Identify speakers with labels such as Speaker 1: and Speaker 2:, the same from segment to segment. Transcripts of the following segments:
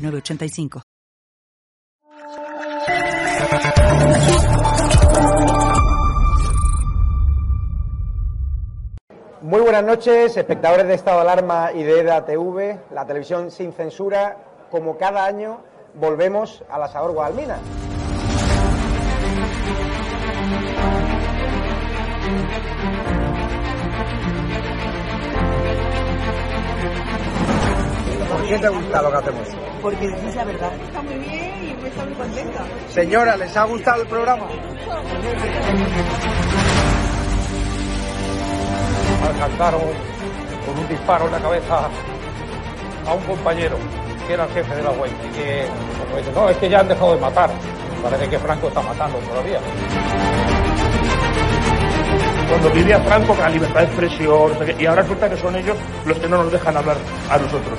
Speaker 1: 985.
Speaker 2: Muy buenas noches, espectadores de Estado de Alarma y de EDA TV, la televisión sin censura. Como cada año, volvemos a la Sabor Guadalmina. ¿Por qué te gusta lo que hacemos?
Speaker 3: Porque es la verdad. Está muy bien y me muy contenta.
Speaker 2: Señora, ¿les ha gustado el programa?
Speaker 4: Alcanzaron con un disparo en la cabeza a un compañero que era el jefe de la web y que pues, no, es que ya han dejado de matar. Parece que Franco está matando todavía.
Speaker 5: Cuando vivía Franco con la libertad de expresión, y ahora resulta que son ellos los que no nos dejan hablar a nosotros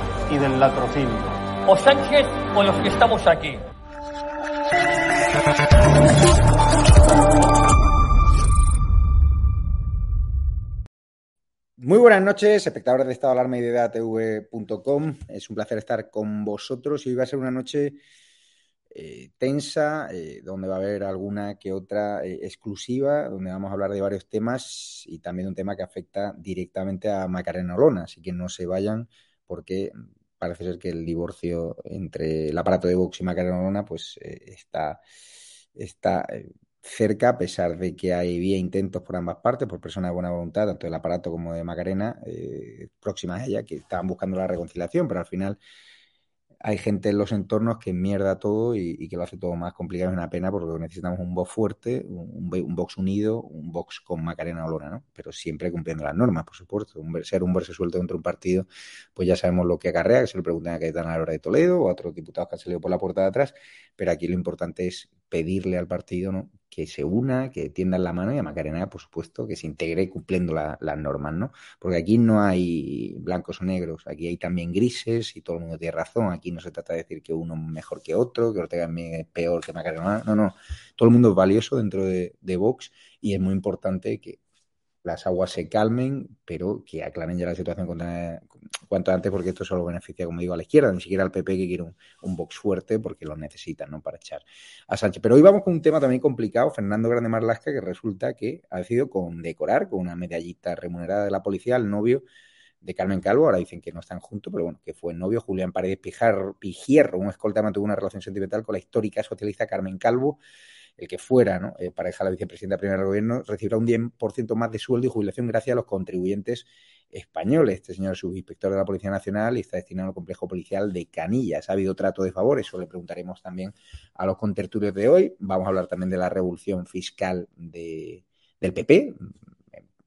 Speaker 6: y del latrocinio.
Speaker 7: O Sánchez o los que estamos aquí.
Speaker 2: Muy buenas noches, espectadores de Estado Alarma y de DATV.com. Es un placer estar con vosotros y hoy va a ser una noche eh, tensa, eh, donde va a haber alguna que otra eh, exclusiva, donde vamos a hablar de varios temas y también un tema que afecta directamente a Macarena Olona. Así que no se vayan porque parece ser que el divorcio entre el aparato de Vox y Macarena pues eh, está, está eh, cerca, a pesar de que había intentos por ambas partes, por personas de buena voluntad, tanto del aparato como de Macarena, eh, próximas a ella, que estaban buscando la reconciliación, pero al final hay gente en los entornos que mierda todo y, que lo hace todo más complicado. Es una pena porque necesitamos un box fuerte, un, box unido, un box con Macarena Olona, ¿no? Pero siempre cumpliendo las normas, por supuesto. Un, ser un verse suelto dentro de un partido, pues ya sabemos lo que acarrea, que se lo preguntan a Cayetana a la hora de Toledo o a otros diputados que han salido por la puerta de atrás, pero aquí lo importante es pedirle al partido, ¿no? Que se una, que tiendan la mano y a Macarena, por supuesto, que se integre cumpliendo las normas, ¿no? Porque aquí no hay blancos o negros, aquí hay también grises y todo el mundo tiene razón. Aquí no se trata de decir que uno es mejor que otro, que Ortega es peor que Macarena. No, no. Todo el mundo es valioso dentro de, de Vox y es muy importante que las aguas se calmen, pero que aclaren ya la situación cuanto antes, porque esto solo beneficia, como digo, a la izquierda, ni siquiera al PP que quiere un, Vox fuerte, porque lo necesitan, ¿no? Para echar a Sánchez. Pero hoy vamos con un tema también complicado, Fernando Grande Marlasca, que resulta que ha decidido condecorar con una medallita remunerada de la policía al novio de Carmen Calvo, ahora dicen que no están juntos, pero bueno, que fue novio Julián Paredes Pijar, Pijierro, un escolta mantuvo una relación sentimental con la histórica socialista Carmen Calvo, el que fuera ¿no? eh, pareja la vicepresidenta primera del gobierno, recibirá un 10% más de sueldo y jubilación gracias a los contribuyentes españoles. Este señor es subinspector de la Policía Nacional y está destinado al complejo policial de Canillas. ¿Ha habido trato de favor? Eso le preguntaremos también a los contertulios de hoy. Vamos a hablar también de la revolución fiscal de, del PP.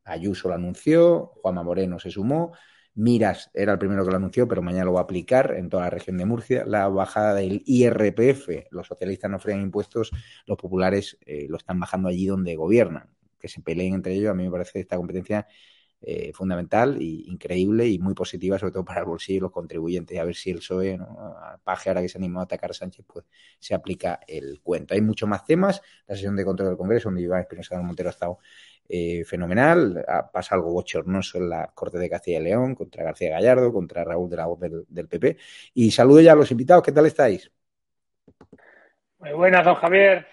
Speaker 2: Ayuso lo anunció, Juanma Moreno se sumó. Miras era el primero que lo anunció, pero mañana lo va a aplicar en toda la región de Murcia. La bajada del IRPF, los socialistas no frean impuestos, los populares eh, lo están bajando allí donde gobiernan. Que se peleen entre ellos, a mí me parece esta competencia eh, fundamental e increíble y muy positiva, sobre todo para el bolsillo y los contribuyentes. A ver si el PSOE, Paje, ahora que se animó a atacar a Sánchez, pues se aplica el cuento. Hay muchos más temas. La sesión de control del Congreso, donde Iván Espinosa Montero ha estado eh, fenomenal. Pasa algo bochornoso en la Corte de Castilla y León contra García Gallardo, contra Raúl de la Voz del, PP. Y saludo ya a los invitados. ¿Qué tal estáis?
Speaker 8: Muy buenas, don Javier.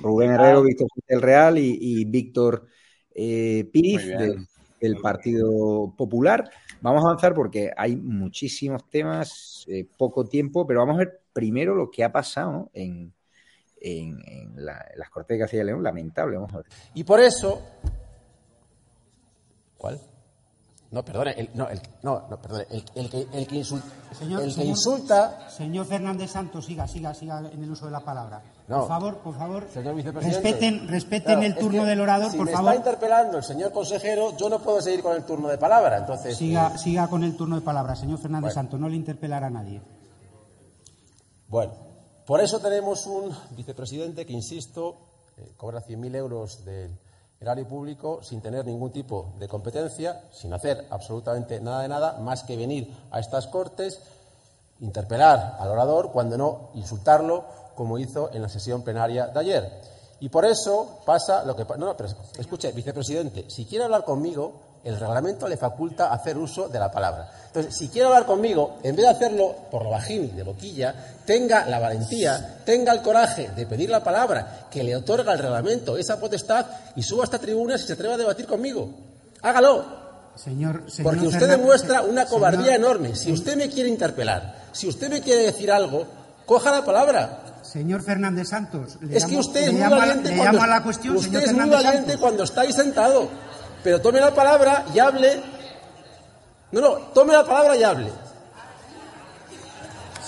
Speaker 2: Rubén Herrero, Víctor del Real y, Víctor eh, Piriz del Partido Popular. Vamos a avanzar porque hay muchísimos temas, eh, poco tiempo, pero vamos a ver primero lo que ha pasado en, en, en las Cortes de Castilla y León. Lamentable, vamos a ver.
Speaker 9: Y por eso. ¿Cuál? No, perdone, el, no, el, no, no, perdone, el, el que, el que, insulta,
Speaker 10: Señor,
Speaker 9: el que
Speaker 10: señor-
Speaker 9: insulta,
Speaker 10: Señor Fernández Santos, siga, siga, siga en el uso de la palabra.
Speaker 9: No.
Speaker 10: Por favor, por favor,
Speaker 9: señor vicepresidente.
Speaker 10: respeten, respeten
Speaker 9: Claro,
Speaker 10: el
Speaker 9: es
Speaker 10: turno
Speaker 9: que
Speaker 10: del orador,
Speaker 9: si
Speaker 10: por
Speaker 9: me
Speaker 10: favor.
Speaker 9: está interpelando el señor consejero, yo no puedo seguir con el turno de palabra, entonces.
Speaker 10: Siga,
Speaker 9: eh,
Speaker 10: siga con el turno de palabra, señor Fernández
Speaker 9: Bueno.
Speaker 10: Santos, no le interpelará a nadie.
Speaker 9: Bueno, por eso tenemos un vicepresidente que, insisto, eh, cobra 100.000 euros del erario público sin tener ningún tipo de competencia, sin hacer absolutamente nada de nada, más que venir a estas cortes, interpelar al orador, cuando no insultarlo, como hizo en la sesión plenaria de ayer. Y por eso pasa lo que. No, no, escuche, vicepresidente, si quiere hablar conmigo, el reglamento le faculta hacer uso de la palabra. Entonces, si quiere hablar conmigo, en vez de hacerlo por lo bajín de boquilla, tenga la valentía, tenga el coraje de pedir la palabra que le otorga el reglamento esa potestad y suba a esta tribuna si se atreve a debatir conmigo. Hágalo.
Speaker 10: Señor, señor
Speaker 9: Porque usted
Speaker 10: Fernández-
Speaker 9: demuestra una
Speaker 10: señor-
Speaker 9: cobardía enorme. Si usted me quiere interpelar, si usted me quiere decir algo, coja la palabra.
Speaker 10: Señor Fernández Santos, le
Speaker 9: Es
Speaker 10: llamo-
Speaker 9: que usted es muy valiente cuando cuando está ahí sentado. Pero tome la palabra y hable. No, no, tome la palabra y hable.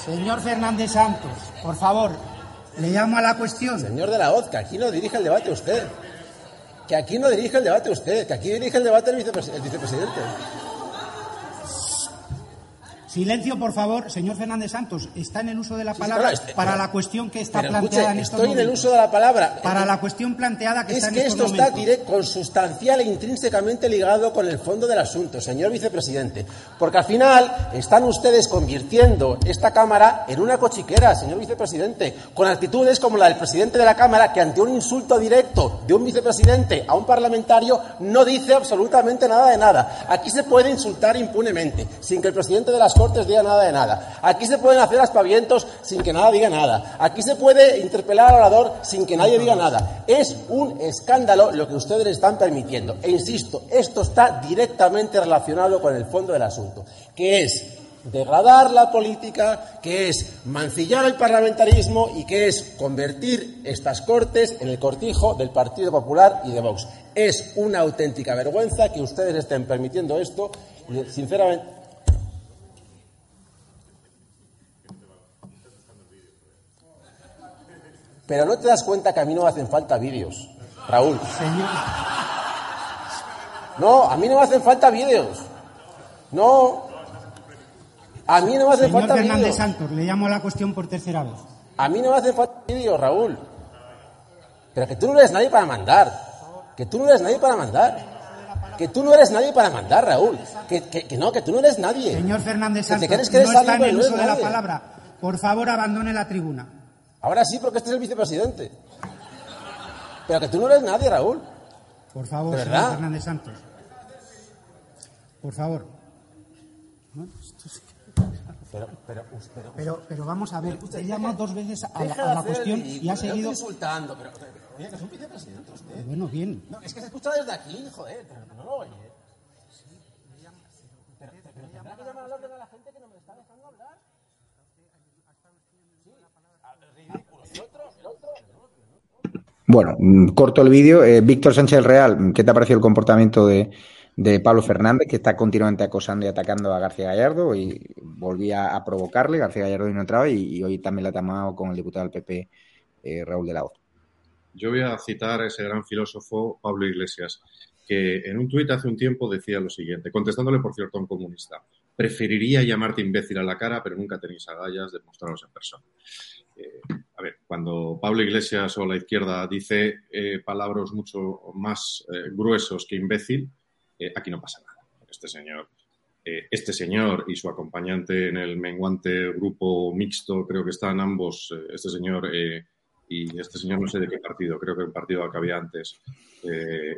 Speaker 10: Señor Fernández Santos, por favor, le llamo a la cuestión.
Speaker 9: Señor de la Hoz, que aquí no dirige el debate usted. Que aquí no dirige el debate usted, que aquí dirige el debate el, vicepres- el vicepresidente.
Speaker 10: Silencio, por favor, señor Fernández Santos. Está en el uso de la
Speaker 9: Sí,
Speaker 10: palabra
Speaker 9: claro, este-
Speaker 10: para
Speaker 9: pero-
Speaker 10: la cuestión que está
Speaker 9: Pero escuche,
Speaker 10: planteada en estos
Speaker 9: estoy en el uso de la palabra.
Speaker 10: Para la cuestión planteada que
Speaker 9: Es
Speaker 10: está en
Speaker 9: que
Speaker 10: estos
Speaker 9: esto está
Speaker 10: momentos.
Speaker 9: consustancial e intrínsecamente ligado con el fondo del asunto, señor vicepresidente. Porque al final están ustedes convirtiendo esta Cámara en una cochiquera, señor vicepresidente, con actitudes como la del presidente de la Cámara, que ante un insulto directo de un vicepresidente a un parlamentario no dice absolutamente nada de nada. Aquí se puede insultar impunemente, sin que el presidente de las Cortes diga nada de nada. Aquí se pueden hacer aspavientos sin que nada diga nada. Aquí se puede interpelar al orador sin que nadie diga nada. Es un escándalo lo que ustedes están permitiendo. E insisto, esto está directamente relacionado con el fondo del asunto, que es degradar la política, que es mancillar el parlamentarismo y que es convertir estas cortes en el cortijo del Partido Popular y de Vox. Es una auténtica vergüenza que ustedes estén permitiendo esto sinceramente. Pero no te das cuenta que a mí no me hacen falta vídeos, Raúl. No, a mí no me hacen falta vídeos. No. A mí no me hacen
Speaker 10: Señor
Speaker 9: falta
Speaker 10: Fernández
Speaker 9: vídeos.
Speaker 10: Santos, le llamo a la cuestión por tercera vez.
Speaker 9: A mí no me hacen falta vídeos, Raúl. Pero que tú no eres nadie para mandar. Que tú no eres nadie para mandar. Que tú no eres nadie para mandar, Raúl. Que, que- que no, que tú no eres nadie.
Speaker 10: Señor Fernández
Speaker 9: Que te
Speaker 10: Santos,
Speaker 9: crees que eres
Speaker 10: no está en el uso de la palabra. Por favor, abandone la tribuna.
Speaker 9: Ahora sí, porque este es el vicepresidente. Pero que tú no eres nadie, Raúl.
Speaker 10: Por favor,
Speaker 9: ¿De
Speaker 10: señor? Fernández Santos. Por favor. ¿No? Esto es-
Speaker 9: Pero, pero, pero,
Speaker 10: Pero, pero vamos a ver, he llamado dos veces a la, a
Speaker 9: de
Speaker 10: la cuestión
Speaker 9: ridículo,
Speaker 10: y ha seguido.
Speaker 9: insultando, pero, pero, oye, que es un vicepresidente usted.
Speaker 10: Bueno, bien.
Speaker 9: No, es que se escucha desde aquí, joder, pero no lo oye. Pero, pero tendrá que llamar al orden a la gente que no me está dejando hablar. Sí, al ridículo. El otro, el otro.
Speaker 2: Bueno, mm, corto el vídeo. Eh, Víctor Sánchez Real, ¿qué te ha parecido el comportamiento de, Pablo Fernández, que está continuamente acosando y atacando a García Gallardo? Y volvía a provocarle, García Gallardo no entraba, y, y hoy también la ha tomado con el diputado del PP, eh, Raúl de la Hoz.
Speaker 11: Yo voy a citar a ese gran filósofo Pablo Iglesias, que en un tuit hace un tiempo decía lo siguiente, contestándole, por cierto, a un comunista. Preferiría llamarte imbécil a la cara, pero nunca tenéis agallas de mostraros en persona. Eh, a ver, cuando Pablo Iglesias o la izquierda dice eh, palabras mucho más eh, gruesos que imbécil, eh, aquí no pasa nada. Este señor, este señor y su acompañante en el menguante grupo mixto, creo que están ambos, este señor y este señor no sé de qué partido, creo que el partido que había antes,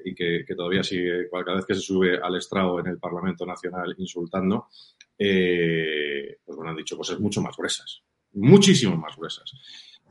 Speaker 11: y que, que todavía sigue, cada vez que se sube al estrado en el Parlamento Nacional insultando, pues bueno, han dicho cosas mucho más gruesas, muchísimo más gruesas.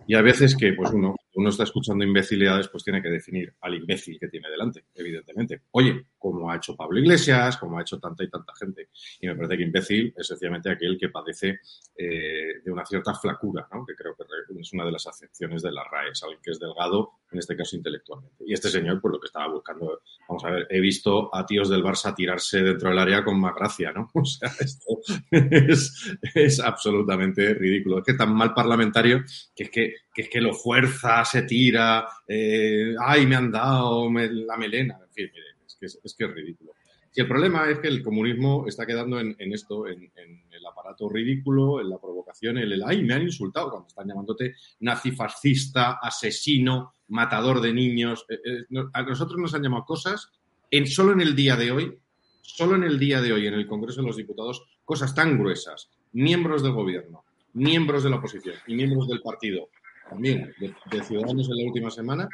Speaker 11: Y a veces que, pues uno, uno está escuchando imbecilidades, pues tiene que definir al imbécil que tiene delante, evidentemente. Oye, como ha hecho Pablo Iglesias, como ha hecho tanta y tanta gente. Y me parece que imbécil es sencillamente aquel que padece eh, de una cierta flacura, ¿no? que creo que es una de las acepciones de la RAE, es alguien que es delgado, en este caso intelectualmente. Y este señor, pues lo que estaba buscando, vamos a ver, he visto a tíos del Barça tirarse dentro del área con más gracia, ¿no? O sea, esto es, es absolutamente ridículo. Es que tan mal parlamentario que es que, que, es que lo fuerza, se tira, eh, ay, me han dado la melena, en fin, mire, es que es, que es ridículo. Y el problema es que el comunismo está quedando en, esto, en, el aparato ridículo, en la provocación, en el, ay, me han insultado, cuando están llamándote nazifascista, asesino, matador de niños. Eh, eh, a nosotros nos han llamado cosas, en, solo en el día de hoy, solo en el día de hoy, en el Congreso de los Diputados, cosas tan gruesas. Miembros del gobierno, miembros de la oposición y miembros del partido, también de, Ciudadanos en la última semana,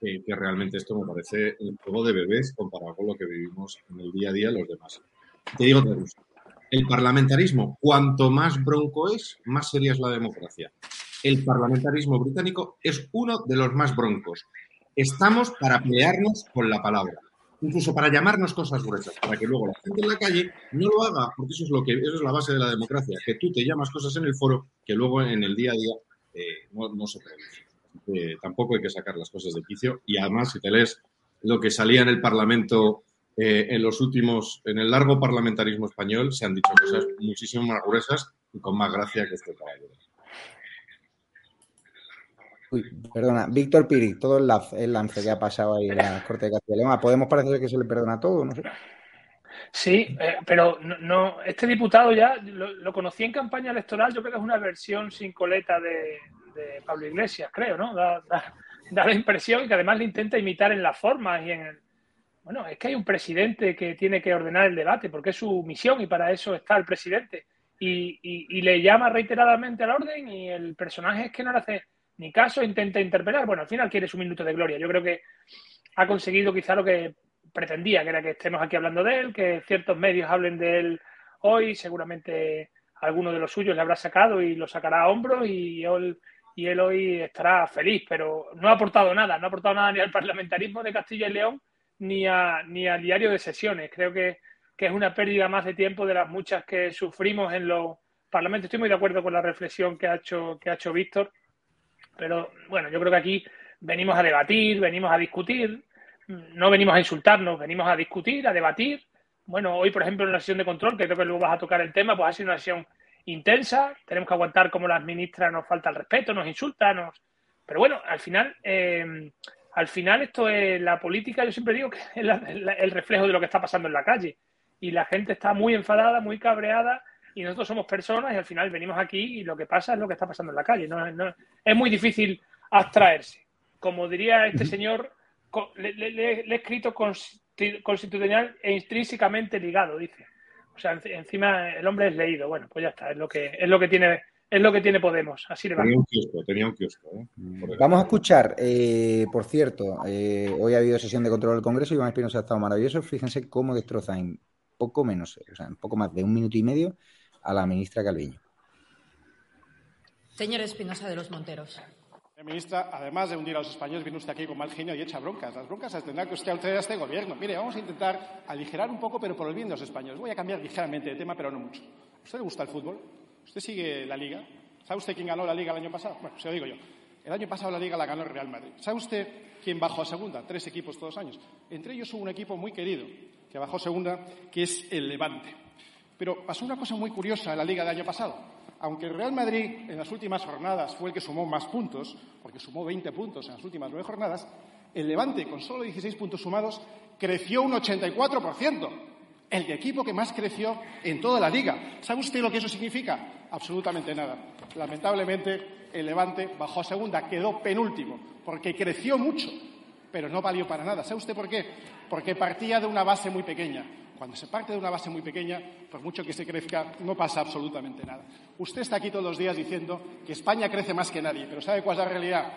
Speaker 11: que realmente esto me parece un juego de bebés comparado con lo que vivimos en el día a día los demás. Te digo otra cosa. El parlamentarismo, cuanto más bronco es, más seria es la democracia. El parlamentarismo británico es uno de los más broncos. Estamos para pelearnos con la palabra incluso para llamarnos cosas gruesas, para que luego la gente en la calle no lo haga, porque eso es lo que eso es la base de la democracia, que tú te llamas cosas en el foro que luego en el día a día eh, no, se produce. tampoco hay que sacar las cosas de quicio y además si te lees lo que salía en el Parlamento eh, en los últimos, en el largo parlamentarismo español, se han dicho cosas muchísimo más gruesas y con más gracia que este caballero.
Speaker 2: Uy, perdona, Víctor Piri, todo el lance, que ha pasado ahí en la Corte de Castilla y León, ¿podemos parecer que se le perdona todo? No sé.
Speaker 8: Sí, eh, pero no, este diputado ya lo, conocí en campaña electoral, yo creo que es una versión sin coleta de, Pablo Iglesias, creo, ¿no? Da, la impresión que además le intenta imitar en las formas y en el... Bueno, es que hay un presidente que tiene que ordenar el debate, porque es su misión y para eso está el presidente. Y, y le llama reiteradamente al orden y el personaje es que no le hace ni caso, intenta interpelar. Bueno, al final quiere su minuto de gloria. Yo creo que ha conseguido quizá lo que pretendía, que era que estemos aquí hablando de él, que ciertos medios hablen de él hoy, seguramente alguno de los suyos le habrá sacado y lo sacará a hombros y él, hoy estará feliz, pero no ha aportado nada, no ha aportado nada ni al parlamentarismo de Castilla y León ni, a, ni al diario de sesiones. Creo que, que es una pérdida más de tiempo de las muchas que sufrimos en los parlamentos. Estoy muy de acuerdo con la reflexión que ha hecho, que ha hecho Víctor pero bueno, yo creo que aquí venimos a debatir, venimos a discutir, no venimos a insultarnos, venimos a discutir, a debatir. Bueno, hoy, por ejemplo, en la sesión de control, que creo que luego vas a tocar el tema, pues ha sido una sesión intensa, tenemos que aguantar como las ministras nos falta el respeto, nos insultan, nos... pero bueno, al final, eh, al final esto es la política, yo siempre digo que es el reflejo de lo que está pasando en la calle y la gente está muy enfadada, muy cabreada y nosotros somos personas y al final venimos aquí y lo que pasa es lo que está pasando en la calle. No, es muy difícil abstraerse. Como diría este señor, le, he escrito constitucional e intrínsecamente ligado, dice. O sea, encima el hombre es leído. Bueno, pues ya está, es lo que, es lo que tiene es lo que tiene Podemos. Así le va.
Speaker 11: Tenía un kiosco, tenía un kiosco. ¿eh?
Speaker 2: Vamos a escuchar, eh, por cierto, eh, hoy ha habido sesión de control del Congreso y Iván Espinosa ha estado maravilloso. Fíjense cómo destrozan en poco menos, o sea, en poco más de un minuto y medio a la ministra Calviño.
Speaker 12: Señor Espinosa de los Monteros.
Speaker 13: Ministra, además de hundir a los españoles, viene usted aquí con mal genio y echa broncas. Las broncas tendrá que usted al a este gobierno. Mire, vamos a intentar aligerar un poco, pero por el bien de los españoles. Voy a cambiar ligeramente de tema, pero no mucho. ¿A usted le gusta el fútbol? ¿Usted sigue la Liga? ¿Sabe usted quién ganó la Liga el año pasado? Bueno, se lo digo yo. El año pasado la Liga la ganó el Real Madrid. ¿Sabe usted quién bajó a segunda? Tres equipos todos los años. Entre ellos hubo un equipo muy querido que bajó a segunda, que es el Levante. Pero pasó una cosa muy curiosa en la Liga del año pasado. Aunque el Real Madrid en las últimas jornadas fue el que sumó más puntos, porque sumó 20 puntos en las últimas nueve jornadas, el Levante, con solo 16 puntos sumados, creció un 84%. El equipo que más creció en toda la liga. ¿Sabe usted lo que eso significa? Absolutamente nada. Lamentablemente, el Levante bajó a segunda, quedó penúltimo, porque creció mucho, pero no valió para nada. ¿Sabe usted por qué? Porque partía de una base muy pequeña. Cuando se parte de una base muy pequeña, por mucho que se crezca, no pasa absolutamente nada. Usted está aquí todos los días diciendo que España crece más que nadie, pero ¿sabe cuál es la realidad?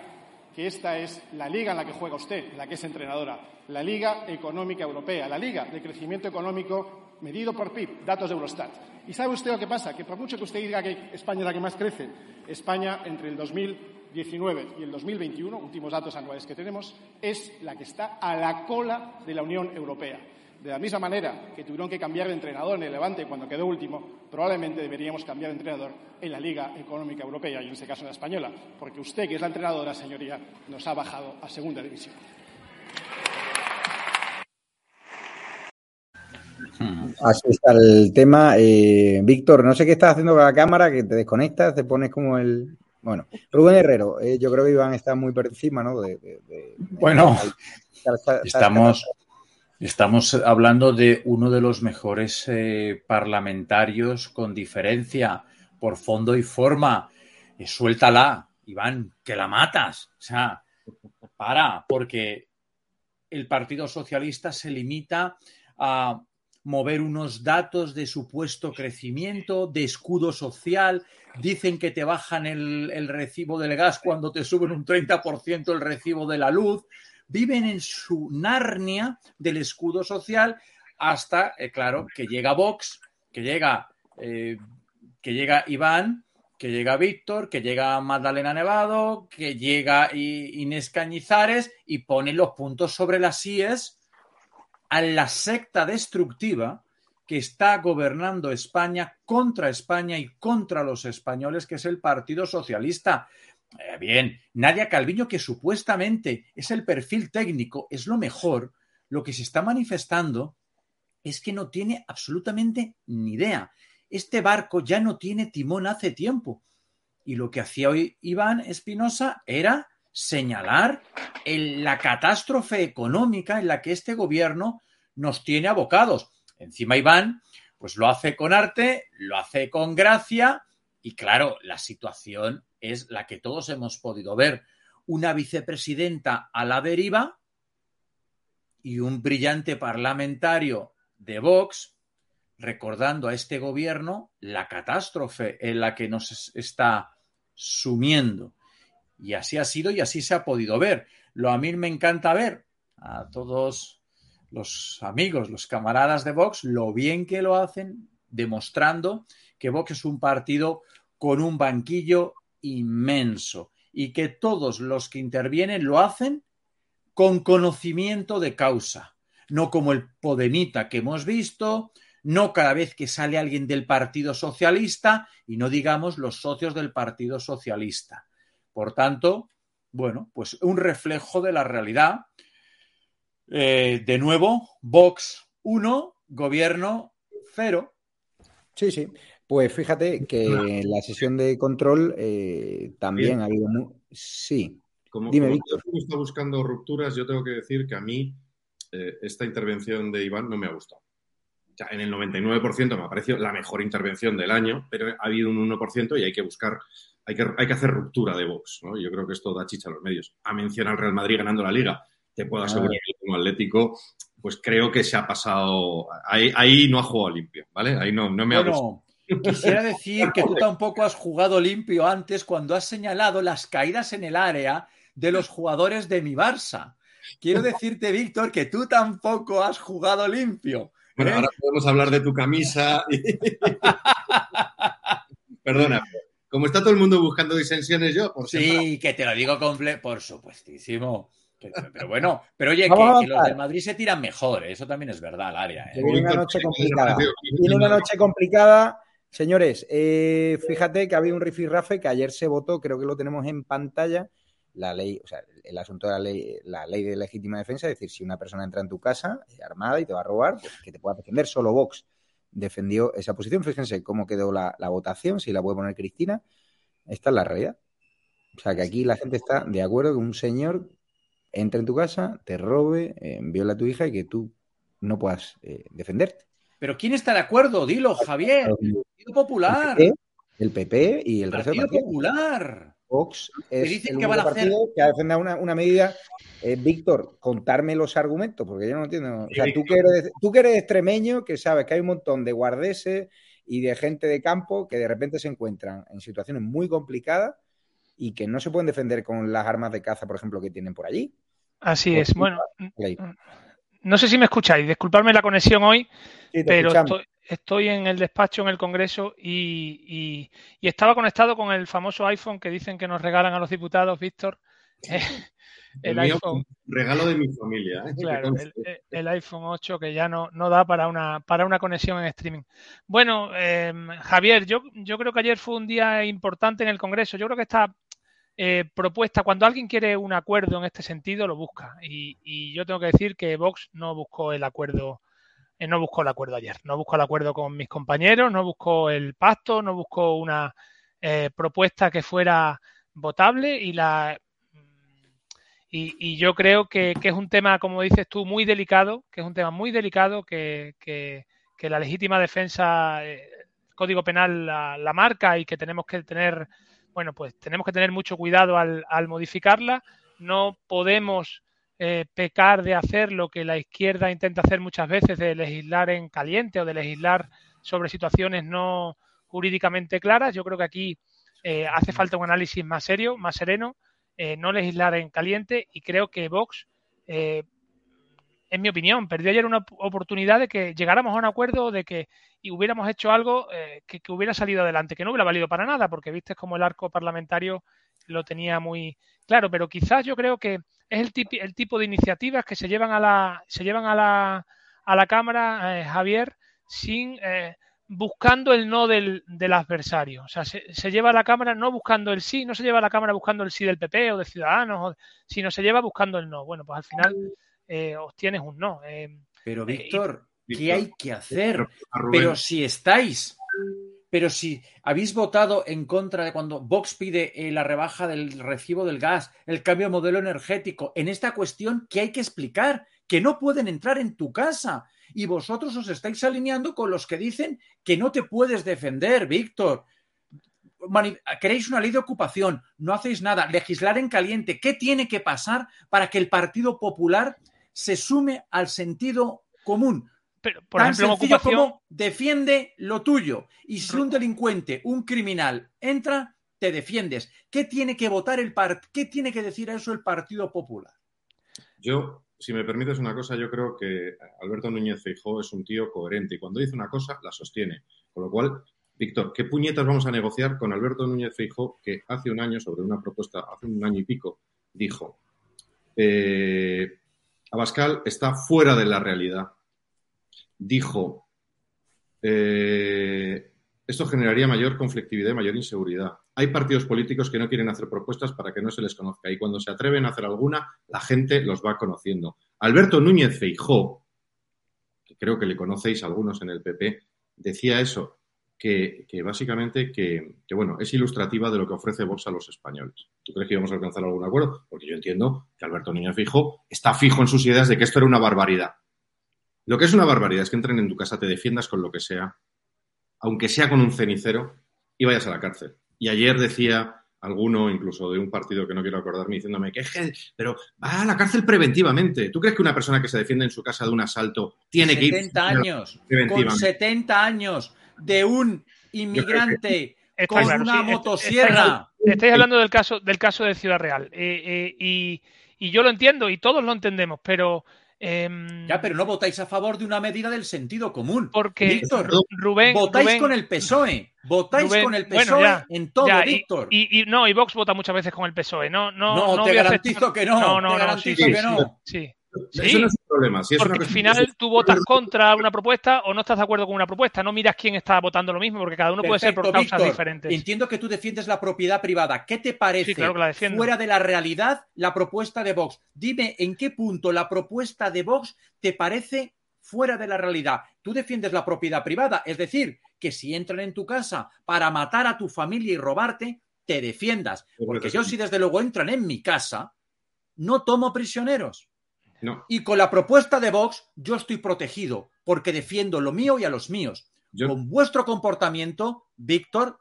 Speaker 13: Que esta es la liga en la que juega usted, la que es entrenadora, la Liga Económica Europea, la Liga de Crecimiento Económico medido por PIB, datos de Eurostat. ¿Y sabe usted lo que pasa? Que por mucho que usted diga que España es la que más crece, España entre el 2000 2019 y el 2021, últimos datos anuales que tenemos, es la que está a la cola de la Unión Europea. De la misma manera que tuvieron que cambiar de entrenador en el Levante cuando quedó último, probablemente deberíamos cambiar de entrenador en la Liga Económica Europea y en este caso en la española, porque usted, que es la entrenadora, señoría, nos ha bajado a segunda división.
Speaker 2: Así está el tema. Eh, Víctor, no sé qué estás haciendo con la cámara, que te desconectas, te pones como el. Bueno, Rubén Herrero, eh, yo creo que Iván está muy por encima, ¿no? De, de- de-
Speaker 12: Bueno, estamos, estamos hablando de uno de los mejores eh, parlamentarios con diferencia por fondo y forma. Eh, suéltala, Iván, que la matas. O sea, para, porque el Partido Socialista se limita a mover unos datos de supuesto crecimiento, de escudo social. Dicen que te bajan el, el recibo del gas cuando te suben un 30% el recibo de la luz. Viven en su Narnia del escudo social hasta, eh, claro, que llega Vox, que llega, eh, que llega Iván, que llega Víctor, que llega Magdalena Nevado, que llega Inés Cañizares y ponen los puntos sobre las IES a la secta destructiva que está gobernando España contra España y contra los españoles, que es el Partido Socialista. Eh, bien, Nadia Calviño, que supuestamente es el perfil técnico, es lo mejor, lo que se está manifestando es que no tiene absolutamente ni idea. Este barco ya no tiene timón hace tiempo. Y lo que hacía hoy Iván Espinosa era señalar la catástrofe económica en la que este gobierno nos tiene abocados. Encima Iván, pues lo hace con arte, lo hace con gracia y claro, la situación es la que todos hemos podido ver. Una vicepresidenta a la deriva y un brillante parlamentario de Vox recordando a este gobierno la catástrofe en la que nos es- está sumiendo. Y así ha sido y así se ha podido ver. Lo a mí me encanta ver a todos los amigos, los camaradas de Vox, lo bien que lo hacen, demostrando que Vox es un partido con un banquillo inmenso y que todos los que intervienen lo hacen con conocimiento de causa, no como el Podemita que hemos visto, no cada vez que sale alguien del Partido Socialista y no digamos los socios del Partido Socialista. Por tanto, bueno, pues un reflejo de la realidad. Eh, de nuevo, Vox 1, gobierno 0.
Speaker 2: Sí, sí. Pues fíjate que en la sesión de control eh, también ha habido. mu- Sí.
Speaker 11: Como,
Speaker 2: Dime,
Speaker 11: como
Speaker 2: Víctor.
Speaker 11: está buscando rupturas, yo tengo que decir que a mí eh, esta intervención de Iván no me ha gustado. O sea, en el 99% me ha parecido la mejor intervención del año, pero ha habido un 1% y hay que buscar, hay que, hay que hacer ruptura de Vox. ¿no? Yo creo que esto da chicha a los medios. A mencionar al Real Madrid ganando la Liga, te puedo asegurar que como Atlético, pues creo que se ha pasado. Ahí, ahí no ha jugado limpio, ¿vale? Ahí no, no me ha gustado.
Speaker 12: Quisiera decir que tú tampoco has jugado limpio antes cuando has señalado las caídas en el área de los jugadores de mi Barça. Quiero decirte, Víctor, que tú tampoco has jugado limpio.
Speaker 11: Bueno,
Speaker 12: ¿eh?
Speaker 11: ahora podemos hablar de tu camisa. Perdona, como está todo el mundo buscando disensiones, yo, por
Speaker 12: Sí, que te lo digo comple por supuestísimo. Pero bueno, pero oye, que, los del Madrid se tiran mejor, ¿eh? eso también es verdad, al área. ¿eh?
Speaker 2: Una noche complicada. Viene una noche complicada. Señores, eh, fíjate que había un rifirrafe que ayer se votó, creo que lo tenemos en pantalla, la ley, o sea, el asunto de la ley, la ley de legítima defensa, es decir, si una persona entra en tu casa eh, armada y te va a robar, pues que te pueda defender. Solo Vox defendió esa posición. Fíjense cómo quedó la, votación, si la puede poner Cristina. Esta es la realidad. O sea, que aquí la gente está de acuerdo que un señor entre en tu casa, te robe, eh, viola a tu hija y que tú no puedas eh, defenderte.
Speaker 12: Pero ¿quién está de acuerdo? Dilo, Javier. El Partido Popular.
Speaker 2: El PP, el PP y el resto de
Speaker 12: Partido. Popular.
Speaker 2: Vox es
Speaker 12: dicen
Speaker 2: el
Speaker 12: que van a hacer-
Speaker 2: partido que ha defendido una, una medida. Eh, Víctor, contarme los argumentos, porque yo no entiendo. O sea, tú que, eres, tú que eres extremeño, que sabes que hay un montón de guardeses y de gente de campo que de repente se encuentran en situaciones muy complicadas y que no se pueden defender con las armas de caza, por ejemplo, que tienen por allí.
Speaker 8: Así es. Bueno. No sé si me escucháis, disculpadme la conexión hoy,
Speaker 2: Sí,
Speaker 8: pero estoy, estoy en el despacho en el Congreso y, y- y estaba conectado con el famoso iPhone que dicen que nos regalan a los diputados, Víctor. Eh,
Speaker 11: El,
Speaker 8: iPhone.
Speaker 11: regalo de mi familia. ¿eh?
Speaker 8: Claro, el, el- el iPhone 8 que ya no, no da para una, para una conexión en streaming. Bueno, eh, Javier, yo, yo creo que ayer fue un día importante en el Congreso. Yo creo que esta eh, propuesta, cuando alguien quiere un acuerdo en este sentido, lo busca. Y, yo tengo que decir que Vox no buscó el acuerdo, eh, no buscó el acuerdo ayer. No buscó el acuerdo con mis compañeros, no buscó el pacto, no buscó una eh, propuesta que fuera votable y la y, yo creo que, es un tema, como dices tú, muy delicado, que es un tema muy delicado, que, que- la legítima defensa, Código Penal la marca y que tenemos que tener, bueno, pues tenemos que tener mucho cuidado al, al modificarla. No podemos eh, pecar de hacer lo que la izquierda intenta hacer muchas veces, de legislar en caliente o de legislar sobre situaciones no jurídicamente claras. Yo creo que aquí eh, hace falta un análisis más serio, más sereno, eh, no legislar en caliente y creo que Vox, eh, en mi opinión, perdió ayer una op- oportunidad de que llegáramos a un acuerdo, de que y hubiéramos hecho algo eh, que, hubiera salido adelante, que no hubiera valido para nada, porque viste como el arco parlamentario lo tenía muy claro, pero quizás yo creo que es el, tipi- el tipo de iniciativas que se llevan a la, se llevan a la, a la Cámara, eh, Javier, sin eh, buscando el no del, del adversario. O sea, se, lleva a la Cámara no buscando el sí, no se lleva a la Cámara buscando el sí del PP o de Ciudadanos, o- sino se lleva buscando el no. Bueno, pues al final eh, obtienes un no. Eh,
Speaker 12: Pero
Speaker 8: eh, y-
Speaker 12: Víctor, ¿qué hay que hacer?
Speaker 11: pero,
Speaker 12: si estáis, pero si habéis votado en contra de cuando Vox pide eh, la rebaja del recibo del gas, el cambio de modelo energético, en esta cuestión que hay que explicar, que no pueden entrar en tu casa. Y vosotros os estáis alineando con los que dicen que no te puedes defender, Víctor. Queréis una ley de ocupación, no hacéis nada, legislar en caliente. ¿Qué tiene que pasar para que el Partido Popular se sume al sentido común?
Speaker 8: pero, por
Speaker 12: Tan
Speaker 8: ejemplo, en
Speaker 12: sencillo
Speaker 8: ocupación,
Speaker 12: como defiende lo tuyo. Y si un delincuente, un criminal entra, te defiendes. ¿Qué tiene que votar el part ¿Qué tiene que decir a eso el Partido Popular?
Speaker 11: Yo, si me permites una cosa, yo creo que Alberto Núñez Feijóo es un tío coherente y cuando dice una cosa la sostiene. Con lo cual, Víctor, ¿qué puñetas vamos a negociar con Alberto Núñez Feijóo que hace un año, sobre una propuesta, hace un año y pico, dijo, eh, Abascal está fuera de la realidad. Dijo, eh, esto generaría mayor conflictividad y mayor inseguridad. Hay partidos políticos que no quieren hacer propuestas para que no se les conozca y cuando se atreven a hacer alguna, la gente los va conociendo. Alberto Núñez Feijó, que creo que le conocéis algunos en el PP, decía eso, que, que básicamente que, que, bueno, es ilustrativa de lo que ofrece Vox a los españoles. ¿Tú crees que íbamos a alcanzar algún acuerdo? Porque yo entiendo que Alberto Núñez Feijó está fijo en sus ideas de que esto era una barbaridad. Lo que es una barbaridad es que entren en tu casa, te defiendas con lo que sea, aunque sea con un cenicero, y vayas a la cárcel. Y ayer decía alguno, incluso de un partido que no quiero acordarme, diciéndome que, pero va a la cárcel preventivamente. ¿Tú crees que una persona que se defiende en su casa de un asalto tiene que ir
Speaker 12: 70 años, con
Speaker 11: preventivamente?
Speaker 12: 70 años de un inmigrante con
Speaker 8: claro,
Speaker 12: una
Speaker 8: sí,
Speaker 12: motosierra.
Speaker 8: Estáis, estáis hablando del caso, del caso de Ciudad Real. Eh, eh, y, y yo lo entiendo y todos lo entendemos, pero. em,
Speaker 12: Ya, pero no votáis a favor de una medida del sentido común.
Speaker 8: Porque
Speaker 12: Víctor,
Speaker 8: Rubén.
Speaker 12: votáis
Speaker 8: Rubén-
Speaker 12: con el PSOE. Votáis
Speaker 8: Rubén,
Speaker 12: con el
Speaker 8: bueno,
Speaker 12: PSOE
Speaker 8: ya,
Speaker 12: en todo,
Speaker 8: ya,
Speaker 12: Víctor.
Speaker 8: Y, y no, y Vox vota muchas veces con el PSOE. No, no,
Speaker 12: No,
Speaker 8: no
Speaker 12: te garantizo
Speaker 8: aceptar-
Speaker 12: que no,
Speaker 8: No,
Speaker 12: te
Speaker 8: no, no,
Speaker 12: garantizo
Speaker 8: sí,
Speaker 12: que
Speaker 8: sí,
Speaker 12: no.
Speaker 8: Sí.
Speaker 11: Eso
Speaker 8: Sí,
Speaker 11: no es problema. Si es
Speaker 8: porque
Speaker 11: una
Speaker 8: al final tú votas contra una propuesta o no estás de acuerdo con una propuesta. No miras quién está votando lo mismo, porque cada uno puede ser por causas
Speaker 12: Víctor.
Speaker 8: diferentes.
Speaker 12: Entiendo que tú defiendes la propiedad privada. ¿Qué te parece
Speaker 8: Sí, claro que la
Speaker 12: fuera de la realidad la propuesta de Vox? Dime en qué punto la propuesta de Vox te parece fuera de la realidad. Tú defiendes la propiedad privada, es decir, que si entran en tu casa para matar a tu familia y robarte, te defiendas. Porque yo si desde luego entran en mi casa, no tomo prisioneros.
Speaker 11: No,
Speaker 12: Y con la propuesta de Vox yo estoy protegido porque defiendo lo mío y a los míos.
Speaker 11: yo,
Speaker 12: Con vuestro comportamiento, Víctor,